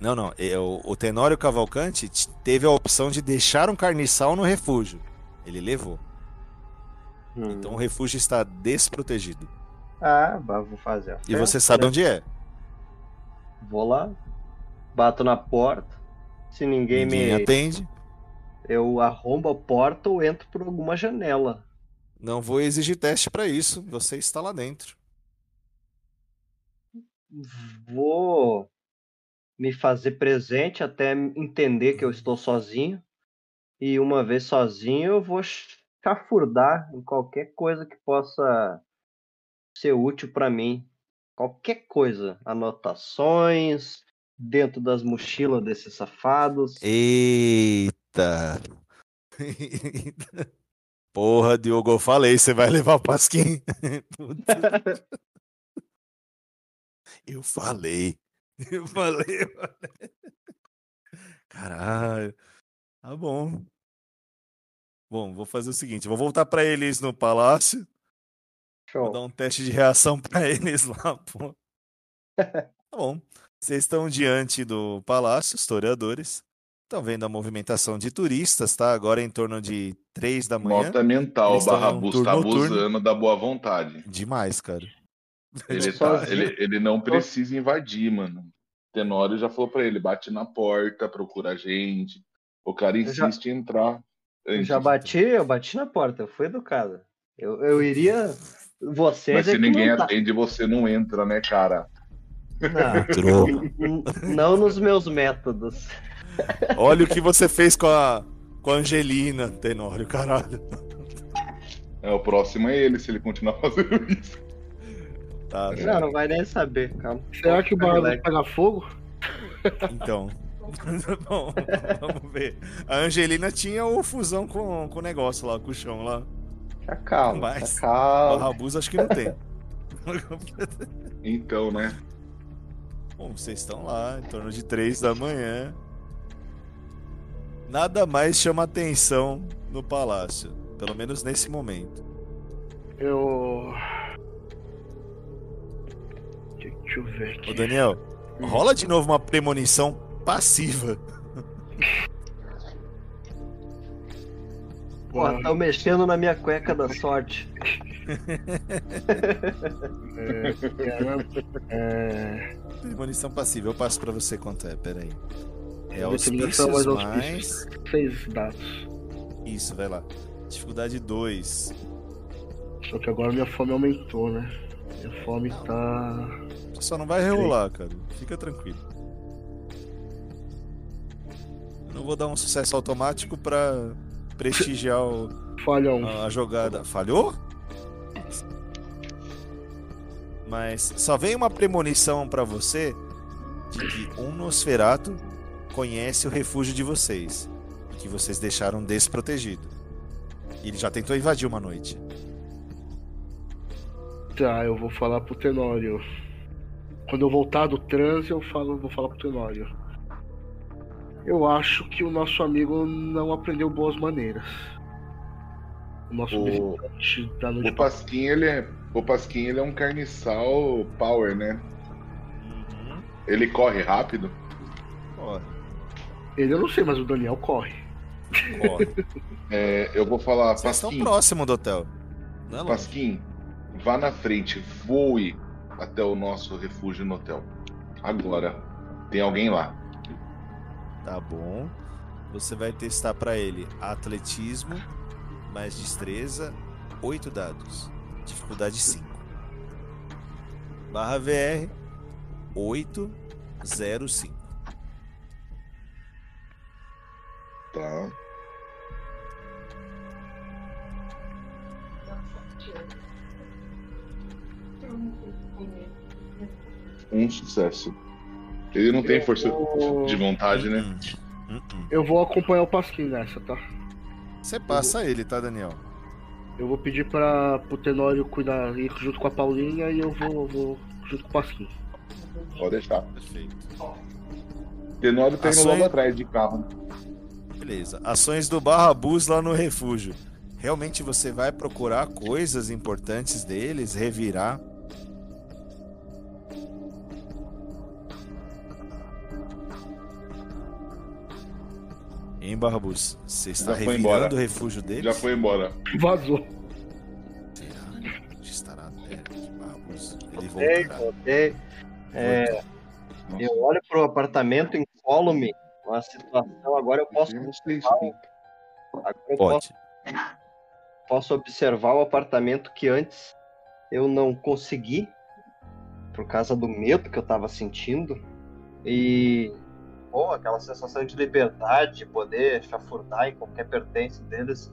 Não, não. é, o, Tenório Cavalcante teve a opção de deixar um carniçal no refúgio. Ele levou. Hum. Então o refúgio está desprotegido. Ah, vou fazer. E você sabe né? onde é? Vou lá, bato na porta. Se ninguém, Ninguém me. atende. Eu arrombo a porta ou entro por alguma janela. Não vou exigir teste pra isso. Você está lá dentro. Vou me fazer presente até entender que eu estou sozinho. E uma vez sozinho, eu vou chafurdar em qualquer coisa que possa ser útil para mim. Qualquer coisa. Anotações dentro das mochilas desses safados. Eita! (laughs) Porra, Diogo, eu falei, você vai levar o Pasquim. (laughs) Eu falei. Eu falei. eu falei. Caralho. Tá bom. Bom, vou fazer o seguinte, vou voltar pra eles no palácio. Vou dar Show. um teste de reação pra (laughs) eles lá, pô. (laughs) Tá bom. Vocês estão diante do palácio, historiadores. Estão vendo a movimentação de turistas, tá? Agora em torno de três da manhã. Nota mental, Eles estão barra num bus turno tá noturno. abusando da boa vontade. Demais, cara. Ele, tá, ele, ele não precisa invadir, mano. O Tenório já falou pra ele, bate na porta, procura a gente. O cara Eu já- insiste em entrar. Eu já bati, eu bati na porta, eu fui educado. Eu, eu iria. Vocês Mas é se ninguém não tá. atende, você não entra, né, cara? Não, não nos meus métodos. Olha o que você fez com a, com a Angelina, Tenório, caralho. É, o próximo é ele, se ele continuar (laughs) fazendo isso. Tá, Não, não vai nem saber, calma. Será que o barulho relax. pega fogo? então. (laughs) Bom, vamos ver. A Angelina tinha o fusão com, com o negócio lá, com o chão lá. Fica calma, Mas- O calma. Rabus acho que não tem. Então, né? Bom, vocês estão lá, em torno de três da manhã. Nada mais chama atenção no palácio. Pelo menos nesse momento. Eu. Deixa eu ver aqui. Ô Daniel, rola de novo uma premonição passiva. (laughs) Pô, tão mexendo na minha cueca da sorte. (laughs) É, caramba. É, Premonição passiva, eu passo pra você quanto é, peraí. É Determinação auspícios mais mais... auspícios. seis dados. Isso, vai lá. Dificuldade 2. Só que agora minha fome aumentou, né? Minha fome tá. Só não vai rerolar, cara. Fica tranquilo. Eu não vou dar um sucesso automático pra prestigiar o- um. a, a jogada. Falhou? Mas só vem uma premonição pra você de que um Nosferato conhece o refúgio de vocês que vocês deixaram desprotegido. Ele já tentou invadir uma noite. Tá, eu vou falar pro Tenório. Quando eu voltar do transe, eu falo, vou falar pro Tenório. Eu acho que o nosso amigo não aprendeu boas maneiras. O nosso O- visitante da noite O Pasquim, ele é, o Pasquim, ele é um carniçal power, né? Ele corre rápido. Corre, Ele eu não sei, mas o Daniel corre. corre. É, eu vou falar, Vocês estão Pasquim, próximo do hotel. Não é longe. Pasquim, vá na frente, voe até o nosso refúgio no hotel. Agora, tem alguém lá. Tá bom. Você vai testar pra ele atletismo mais destreza, 8 dados. Dificuldade 5. Barra VR 805. Tá. Um sucesso. Ele não tem força vou- de vontade, né? Hum, hum, hum. Eu vou acompanhar o Pasquim nessa, tá? Você passa ele, tá, Daniel? Eu vou pedir para o Tenório cuidar ir junto com a Paulinha e eu vou, vou junto com o Pasquim. Pode deixar. Perfeito. Tenório tá indo logo atrás de carro. Beleza. Ações do Barra Bus lá no refúgio. Realmente você vai procurar coisas importantes deles, revirar. Em Barra Bus, você está Já revirando embora. o refúgio deles? Já foi embora. Vazou. Será que estará perto de Barra Bus? Ele Voltei, voltará. voltei. É, eu olho pro apartamento, encolo-me com a situação. Agora eu posso, observar, agora eu posso, Pode. posso observar o apartamento que antes eu não consegui, por causa do medo que eu tava sentindo. E, pô, aquela sensação de liberdade, de poder chafurdar em qualquer pertence deles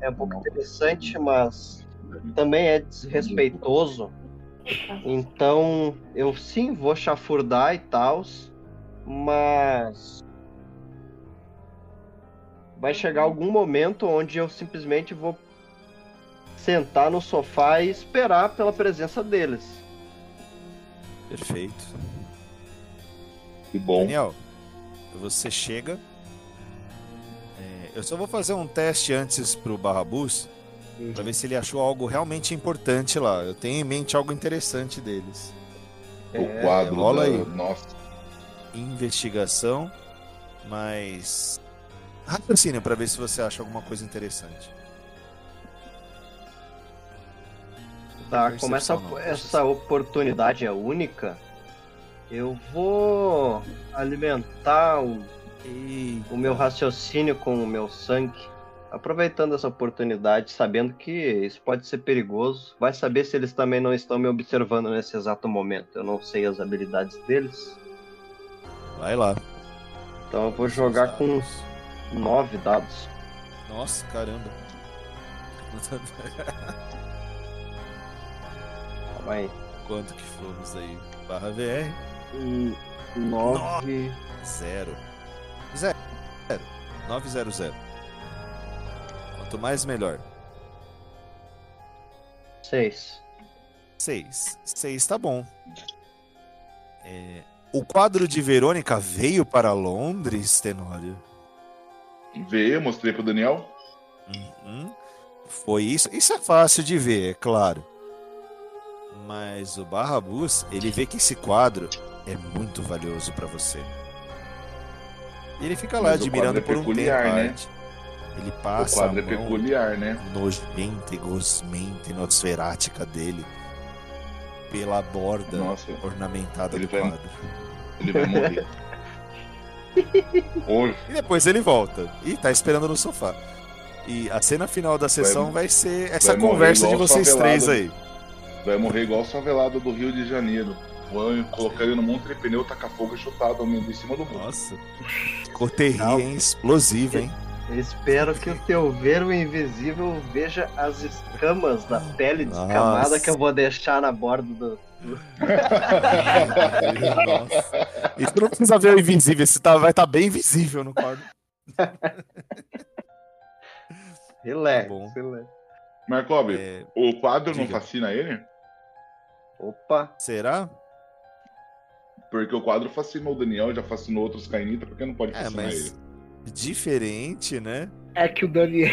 é um pouco interessante, mas também é desrespeitoso. Então, eu sim vou chafurdar e tal, mas vai chegar algum momento onde eu simplesmente vou sentar no sofá e esperar pela presença deles. Perfeito. Que bom. Daniel, você chega. É, eu só vou fazer um teste antes pro Barrabus pra ver se ele achou algo realmente importante lá. Eu tenho em mente algo interessante deles. O quadro rola da... aí. Nossa. Investigação, mas raciocínio pra ver se você acha alguma coisa interessante. Tá, como essa, não, essa oportunidade é única, eu vou alimentar o, E o meu raciocínio com o meu sangue, aproveitando essa oportunidade, sabendo que isso pode ser perigoso. Vai saber se eles também não estão me observando nesse exato momento. Eu não sei as habilidades deles, vai lá. então eu vou jogar com. Nove dados. Nossa, caramba. Calma aí. Quanto que fomos aí? Barra VR. Hum, Nove. Zero. Zero. Zero. 900. Quanto mais, melhor. Seis. 6. 6 tá bom. É, O quadro de Verônica veio para Londres, Tenório? Vê, mostrei pro Daniel. Uhum. Foi isso. Isso é fácil de ver, é claro. Mas o Barrabus, ele vê que esse quadro é muito valioso para você. E ele fica lá Mas o admirando é por um peculiar, tempo. né? Ele O passa quadro é a mão peculiar, né? nojenta e gosmenta e nosferática dele pela borda Nossa, ornamentada do vai- quadro. ele vai morrer. (laughs) Hoje, E depois ele volta e tá esperando no sofá. E a cena final da sessão vai, ser essa vai conversa de vocês três aí. vai morrer igual o favelado do Rio de Janeiro. Vão colocar ele no monte de pneu, tacar fogo e chutar mundo em cima do muro. Nossa. Coterria, hein? Explosiva, hein? Eu espero que o teu verbo invisível veja as escamas da pele descamada Nossa. que eu vou deixar na borda do. Nossa. Isso não precisa ver o invisível, esse tá, vai estar bem visível no quadro. (laughs) Relax, Tá relax. Marcob, É, o quadro não diga. fascina ele? Opa, será? Porque o quadro fascinou o Daniel, já fascinou outros cainitas, por que não pode É, fascinar mas ele? Diferente, né? É que o Daniel.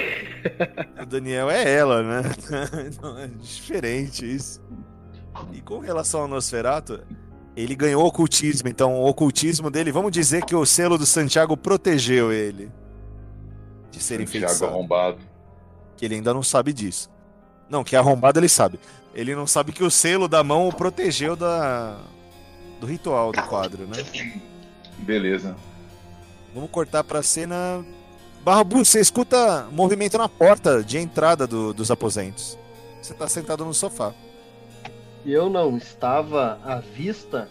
O Daniel é ela, né? (laughs) Então é diferente isso. E com relação ao Nosferato, ele ganhou ocultismo, então o ocultismo dele, vamos dizer que o selo do Santiago protegeu ele de ser Santiago enfeitiçado. arrombado. Que ele ainda não sabe disso. Não, que arrombado ele sabe. Ele não sabe que o selo da mão o protegeu da do ritual do quadro, né? Beleza. Vamos cortar pra cena. Barrabu, você escuta movimento na porta de entrada do- dos aposentos. Você tá sentado no sofá. eu não estava à vista.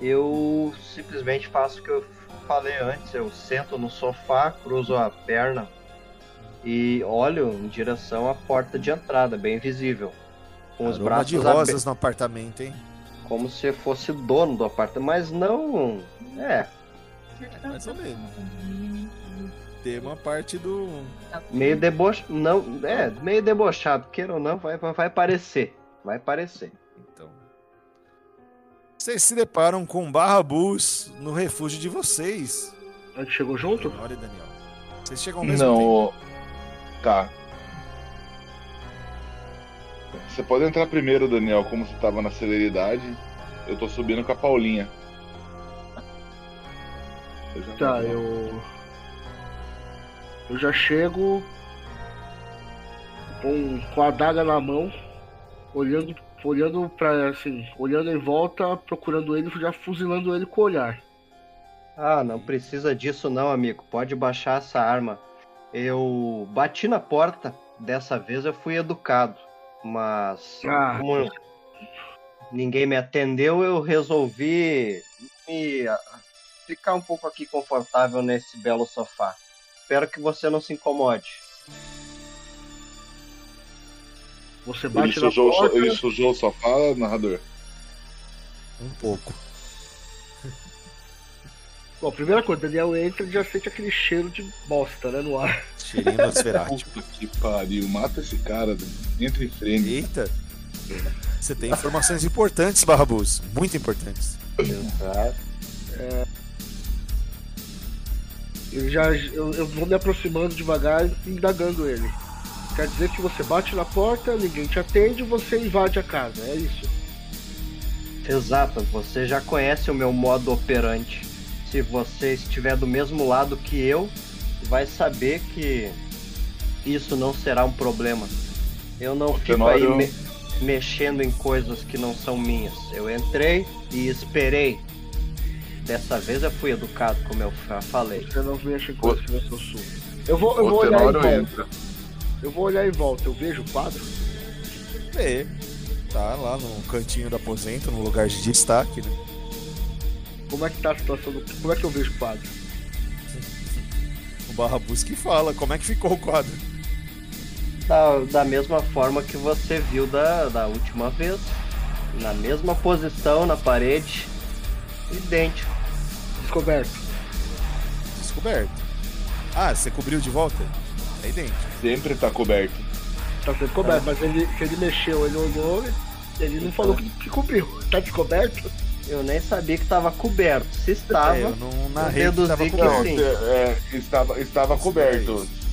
Eu simplesmente faço o que eu falei antes. Eu sento no sofá, cruzo a perna e olho em direção à porta de entrada, bem visível. Com os Aroma de braços abe- rosas no apartamento, hein? como se fosse dono do apartamento, mas não. É, Mais ou menos. Tem uma parte do. meio debochado. Não, é, meio debochado, queira ou não, vai, vai, vai parecer. Vai parecer. Então. Vocês se deparam com Barrabus no refúgio de vocês. A gente chegou junto? E Daniel. Vocês chegam ao mesmo Não, tempo. tá. Você pode entrar primeiro, Daniel, como você tava na celeridade. Eu tô subindo com a Paulinha. Eu Tá, eu. Eu já chego com, com a adaga na mão, olhando, olhando para assim, olhando em volta, procurando ele, já fuzilando ele com o olhar. Ah, não precisa disso não, amigo. Pode baixar essa arma. Eu bati na porta, dessa vez eu fui educado. Mas Ah. como ninguém me atendeu, eu resolvi me ficar um pouco aqui confortável nesse belo sofá. Espero que você não se incomode. Você Ele bate na sujou, o so- porta. ele sujou o sofá, narrador. Um pouco. (laughs) Bom, primeira coisa, Daniel entra e já sente aquele cheiro de bosta, né, no ar. Cheirinho Nosferatu. (laughs) Puta que pariu, mata esse cara, entra em frente. Eita! Você tem informações importantes, Barrabus. Muito importantes. Exato. Eu já eu, eu vou me aproximando devagar e indagando ele. Quer dizer que você bate na porta, ninguém te atende, você invade a casa, é isso? Exato, você já conhece o meu modo operante. Se você estiver do mesmo lado que eu, vai saber que isso não será um problema. Eu não Ô, fico aí me- mexendo em coisas que não são minhas. Eu entrei e esperei. Dessa vez eu fui educado, como eu fa- falei. Você não mexe coisas que não são suas. Eu vou, eu O vou olhar em volta. entra. Eu vou olhar em volta, eu vejo o quadro. É. Tá lá no cantinho do aposento, no lugar de destaque, né? Como é que tá a situação do. Como é que eu vejo o quadro? O Barrabus que fala como é que ficou o quadro. Da, da mesma forma que você viu da, da última vez. Na mesma posição na parede. Idêntico. Descoberto. Descoberto. Ah, você cobriu de volta? É idêntico. Sempre tá coberto. Tá sendo coberto, mas ele, se ele mexeu, ele olhou, ele não falou que, que cobriu. Tá descoberto? Eu nem sabia que estava coberto. Se estava, É, eu não narrei que que coberto. Não, sim. é, estava, estava coberto. é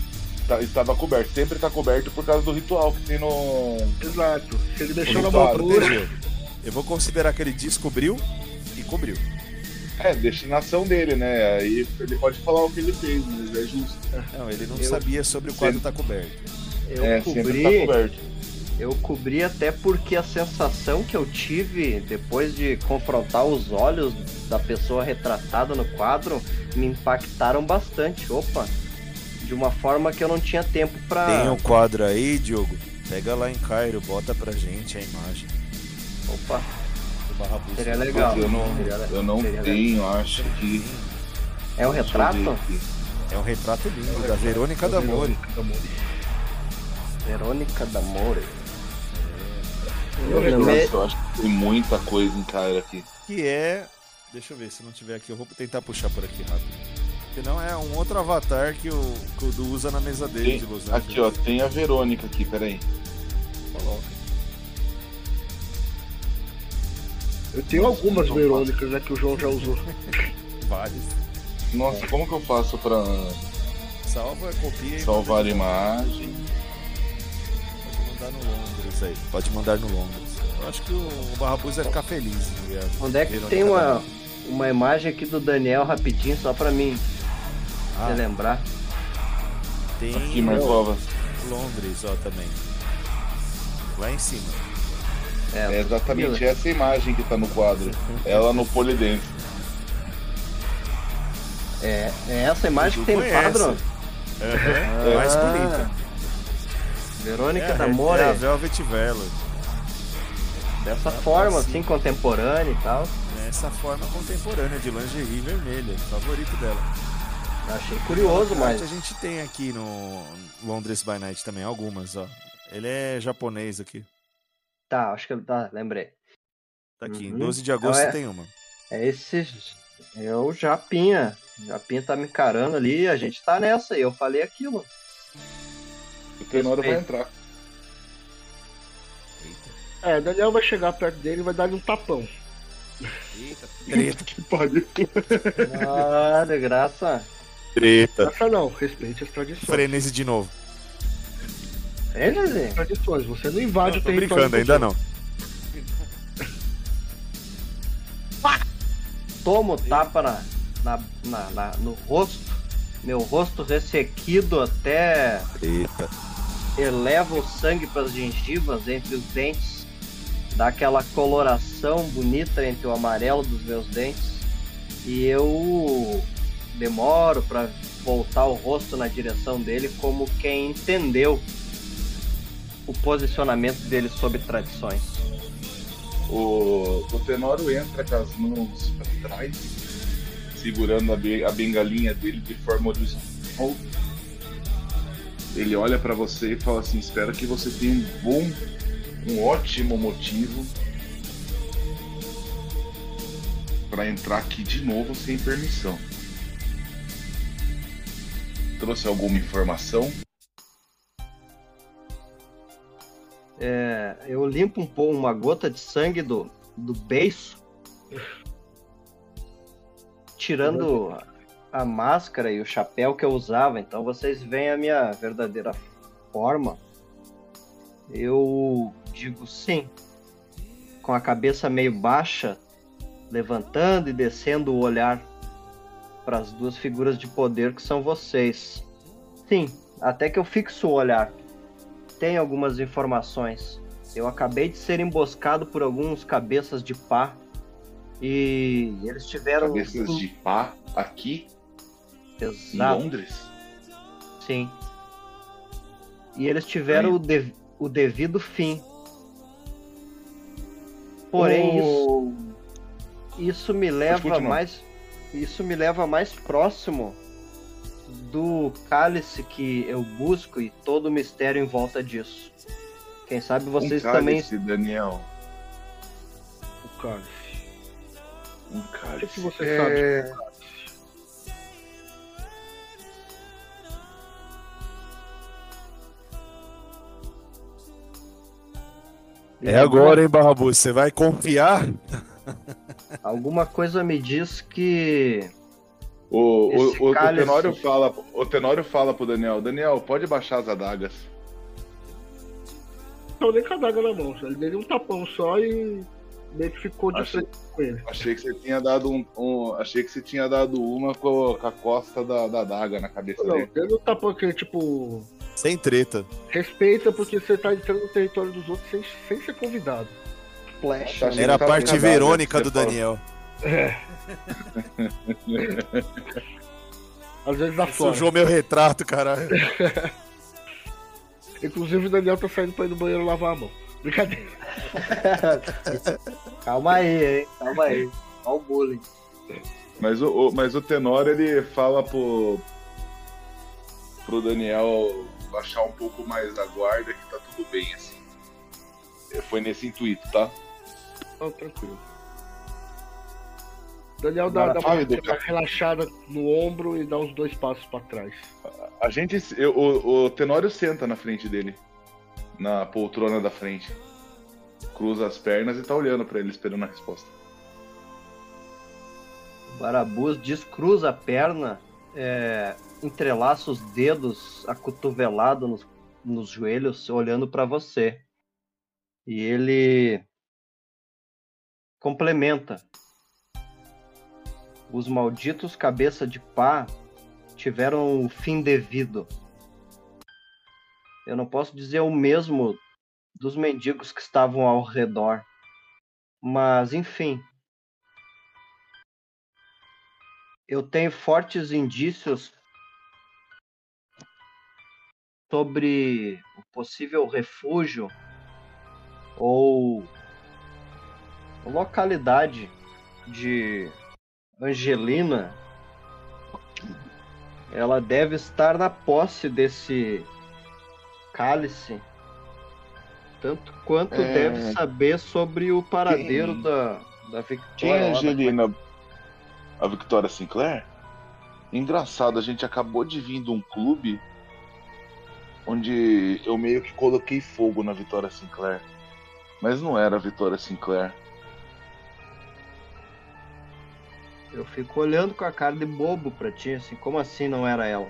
Tá- estava coberto. Sempre tá coberto por causa do ritual que tem no. Exato. Se ele mexeu na moldura. Protegeu. Eu vou considerar que ele descobriu e cobriu. É, destinação dele, né? Aí ele pode falar o que ele fez, mas é justo. Não, ele não Eu- sabia sobre o quadro estar coberto. eu é, sempre tá cobri. coberto. Eu cobri até porque a sensação que eu tive depois de confrontar os olhos da pessoa retratada no quadro me impactaram bastante. Opa, de uma forma que eu não tinha tempo pra. Tem o quadro aí, Diogo? Pega lá em Cairo, bota pra gente a imagem Opa, seria legal. Eu não, Seria le- eu não seria legal. tenho, acho que. É um eu retrato? É um retrato lindo da Verônica D'Amore. Verônica D'Amore. Eu Eu Nossa, eu acho que tem muita coisa em Cairo aqui. Que é. Deixa eu ver, se não tiver aqui, eu vou tentar puxar por aqui rápido. Que não é um outro avatar que o, que o Du usa na mesa dele Tem- de Los Angeles. aqui, ó, tem a Verônica aqui, peraí. Coloca. Eu tenho algumas Verônicas né, que o João já usou. Vários. Nossa, como que eu faço pra Salva, copia e salvar a imagem? pode mandar no Londres aí. Pode mandar no Londres. Eu acho que o Barrabus vai ficar feliz. Onde é que Verônica tem uma, uma imagem aqui do Daniel rapidinho, só pra mim Ah, relembrar? tem Aqui, Marcova. Londres, ó, também. Lá em cima. É exatamente essa imagem que tá no quadro. Ela no polidense. É, é essa imagem que tem no quadro? É mais Ah, bonita. Verônica é, D'Amore. É a Velvet Vela. Dessa Ah, forma, sim. assim, contemporânea e tal. Essa forma contemporânea de lingerie vermelha. Favorito dela. Achei curioso, mas. A gente tem aqui no Londres by Night também algumas, ó. Ele é japonês aqui. Tá, acho que ele tá, lembrei. Tá aqui, em Uhum. 12 de agosto Então é- tem uma. É esse. É o Japinha. O Japinha tá me encarando ali, a gente tá nessa. E eu falei aquilo. O Tenório vai entrar. É, Daniel vai chegar perto dele e vai dar-lhe um tapão. Eita, (laughs) treta. Que pariu. Ah, de graça. Treta. Essa não, respeite as tradições. Frenesi de novo. É, Jezinho? Tradições, você não invade Não, o tô território. brincando, ainda não. (laughs) Tomo tapa na, na, na- na- no rosto. Meu rosto ressequido até Eita. eleva o sangue para as gengivas entre os dentes. Dá aquela coloração bonita entre o amarelo dos meus dentes. E eu demoro para voltar o rosto na direção dele como quem entendeu o posicionamento dele sobre tradições. O, o Tenório entra com as mãos para trás, segurando a, a bengalinha dele de forma horizontal. Ele olha para você e fala assim: Espero que você tenha um bom, um ótimo motivo para entrar aqui de novo sem permissão. Trouxe alguma informação? É, eu limpo um pouco uma gota de sangue do, do beiço, tirando a- máscara e o chapéu que eu usava. Então vocês veem a minha verdadeira forma. Eu digo sim, com a cabeça meio baixa, levantando e descendo o olhar para as duas figuras de poder que são vocês. Sim, até que eu fixo o olhar tem algumas informações. Eu acabei de ser emboscado por alguns cabeças de pá e eles tiveram Cabeças de pá aqui em Exato, Londres? sim. E eles tiveram Aí. o, dev- o devido fim. Porém, isso, isso me leva mais isso me leva mais próximo do cálice que eu busco e todo o mistério em volta disso. Quem sabe vocês um também cálice, Daniel. O cálice. Um O que, cálice. que você É, sabe cálice? É agora, hein, Barrabu? Você vai confiar? Alguma coisa me diz que O, o, o. Tenório fala, o Tenório fala pro Daniel, Daniel, pode baixar as adagas. Não, nem com a daga na mão. Ele deu um tapão só e meio que ficou de Achei- frente com ele. Achei que você tinha dado um, um- achei que você tinha dado uma com, com a costa da, da adaga na cabeça Não, dele. deu um tapão que, tipo, Sem treta. respeita porque você tá entrando no território dos outros sem, sem ser convidado. flash. Tá Era a Tá parte sem verônica adaga, do você fala. Daniel. Às vezes fora. Sujou meu retrato, caralho. (laughs) Inclusive o Daniel tá saindo pra ir no banheiro lavar a mão. Brincadeira. (laughs) Calma aí, hein? Calma aí. Olha o bullying. Mas o, o- mas o Tenório ele fala pro pro Daniel baixar um pouco mais da guarda que tá tudo bem assim. É, Foi nesse intuito, tá? Então, tranquilo. Daniel dá, dá uma relaxada no ombro e dá uns dois passos pra trás. A gente, eu- o, o Tenório senta na frente dele, na poltrona da frente. Cruza as pernas e tá olhando pra ele, esperando a resposta. O Barabus descruza a perna, é, entrelaça os dedos acotovelado nos, nos joelhos, olhando para você. E ele complementa. Os malditos cabeça de pá tiveram o fim devido. Eu não posso dizer o mesmo dos mendigos que estavam ao redor. Mas, enfim, eu tenho fortes indícios sobre o possível refúgio ou localidade de Angelina. Ela deve estar na posse desse cálice Tanto quanto É. deve saber sobre o paradeiro Quem? da, da Victoria. Quem é da- Angelina? A Victoria Sinclair? Engraçado, a gente acabou de vir de um clube onde eu meio que coloquei fogo na Victoria Sinclair. Mas não era a Victoria Sinclair. Eu fico olhando com a cara de bobo pra ti, assim, como assim não era ela?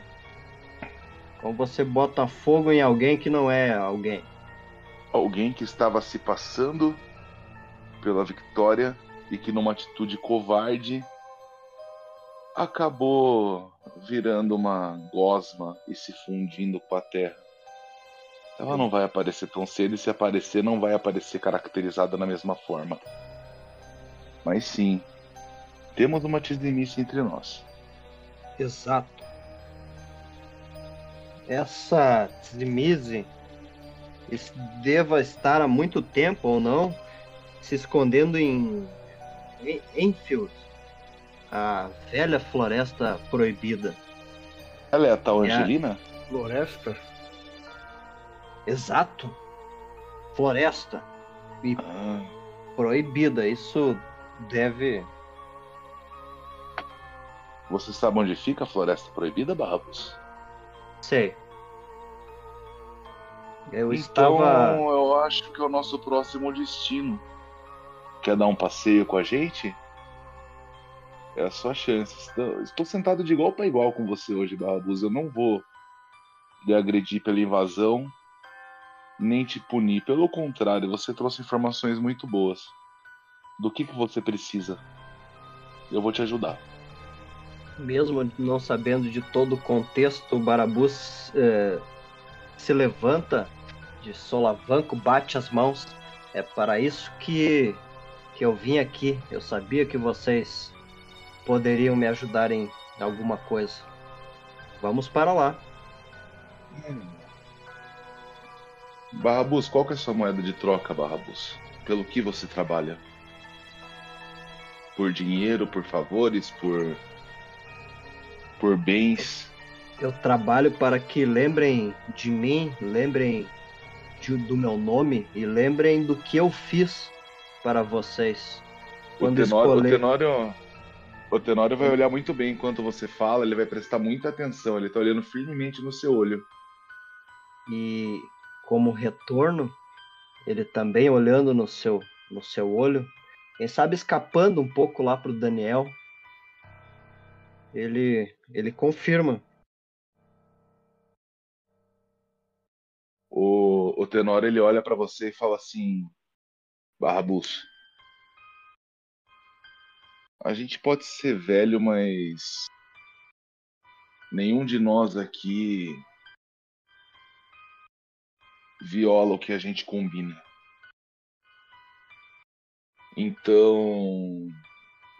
Como você bota fogo em alguém que não é alguém? Alguém que estava se passando pela Victoria e que numa atitude covarde acabou virando uma gosma e se fundindo com a terra. Ela não vai aparecer tão cedo e se aparecer não vai aparecer caracterizada da mesma forma. Mas sim, temos uma tizimice entre nós. Exato. Essa es- deva estar há muito tempo ou não se escondendo em em Enfield, a velha floresta proibida. Ela é a tal É. Angelina? Floresta? Exato. Floresta e Ah, proibida. Isso deve. Você sabe onde fica a Floresta Proibida, Barrabus? Sei. Eu Então, estava. eu acho que é o nosso próximo destino. Quer dar um passeio com a gente? É a sua chance. Estou, estou sentado de igual para igual com você hoje, Barrabus. Eu não vou lhe agredir pela invasão, nem te punir. Pelo contrário, você trouxe informações muito boas. Do que, que você precisa? Eu vou te ajudar. Mesmo não sabendo de todo o contexto, o Barabus eh, se levanta de solavanco, bate as mãos. É para isso que, que eu vim aqui. Eu sabia que vocês poderiam me ajudar em alguma coisa. Vamos para lá. Barrabus, qual que é a sua moeda de troca, Barrabus? Pelo que você trabalha? Por dinheiro, por favores, por por bens? Eu trabalho para que lembrem de mim, lembrem de- do meu nome e lembrem do que eu fiz para vocês. O Quando Tenório, o escolher- Tenório, o Tenório vai olhar muito bem enquanto você fala, ele vai prestar muita atenção, ele tá olhando firmemente no seu olho. E como retorno, ele também olhando no seu, no seu olho, quem sabe escapando um pouco lá pro Daniel, ele, ele confirma. O, o Tenório ele olha pra você e fala assim: Barrabus, a gente pode ser velho, mas nenhum de nós aqui viola o que a gente combina. Então,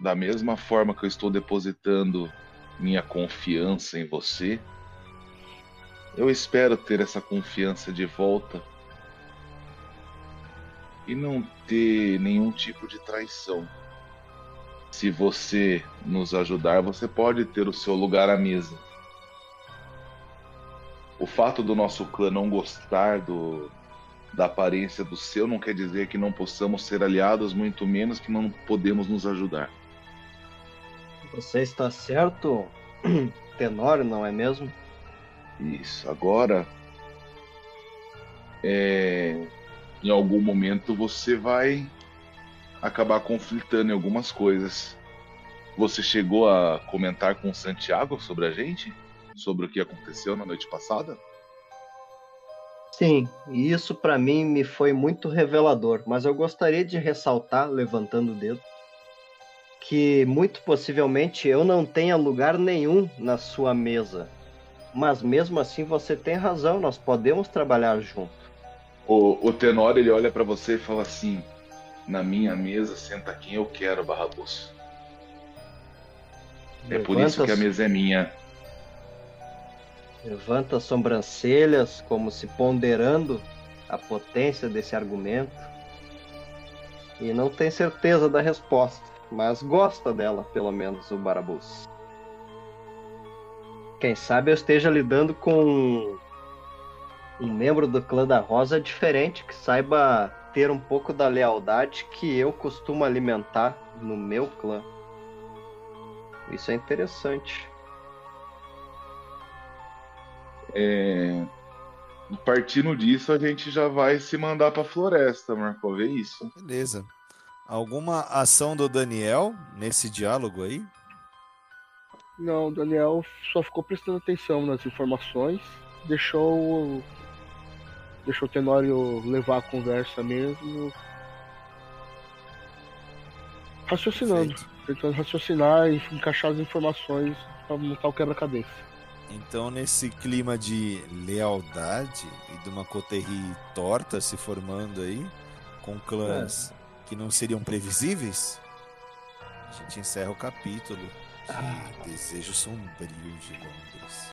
da mesma forma que eu estou depositando minha confiança em você, eu espero ter essa confiança de volta e não ter nenhum tipo de traição. Se você nos ajudar, você pode ter o seu lugar à mesa. O fato do nosso clã não gostar do, da aparência do seu não quer dizer que não possamos ser aliados, muito menos que não podemos nos ajudar. Você está certo, (clears throat) Tenório, não é mesmo? Isso. Agora, é, em algum momento você vai acabar conflitando em algumas coisas. Você chegou a comentar com o Santiago sobre a gente? Sobre o que aconteceu na noite passada? Sim, e isso para mim me foi muito revelador, mas eu gostaria de ressaltar, levantando o dedo, que muito possivelmente eu não tenha lugar nenhum na sua mesa. Mas mesmo assim você tem razão, nós podemos trabalhar junto. O, o Tenório ele olha pra você e fala assim: Na minha mesa senta quem eu quero, Barrabus. É por isso que a mesa é minha. Levanta as sobrancelhas, como se ponderando a potência desse argumento. E não tem certeza da resposta, mas gosta dela, pelo menos, o Barabus. Quem sabe eu esteja lidando com um membro do clã da Rosa diferente, que saiba ter um pouco da lealdade que eu costumo alimentar no meu clã. Isso é interessante. É, partindo disso, a gente já vai se mandar pra floresta, Marco. Vê isso. Beleza. Alguma ação do Daniel nesse diálogo aí? Não, o Daniel só ficou prestando atenção nas informações, deixou deixou o Tenório levar a conversa mesmo, raciocinando, Perfeito. tentando raciocinar e encaixar as informações para montar o quebra-cabeça. Então, nesse clima de lealdade e de uma coterri torta se formando aí, com clãs que não seriam previsíveis, a gente encerra o capítulo de Desejo Sombrio de Londres.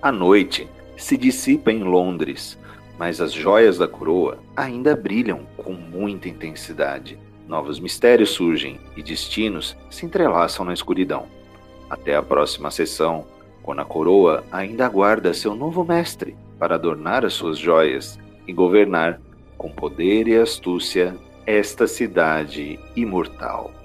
A noite se dissipa em Londres, mas as joias da coroa ainda brilham com muita intensidade. Novos mistérios surgem e destinos se entrelaçam na escuridão. Até a próxima sessão, quando a coroa ainda aguarda seu novo mestre para adornar as suas joias e governar com poder e astúcia esta cidade imortal.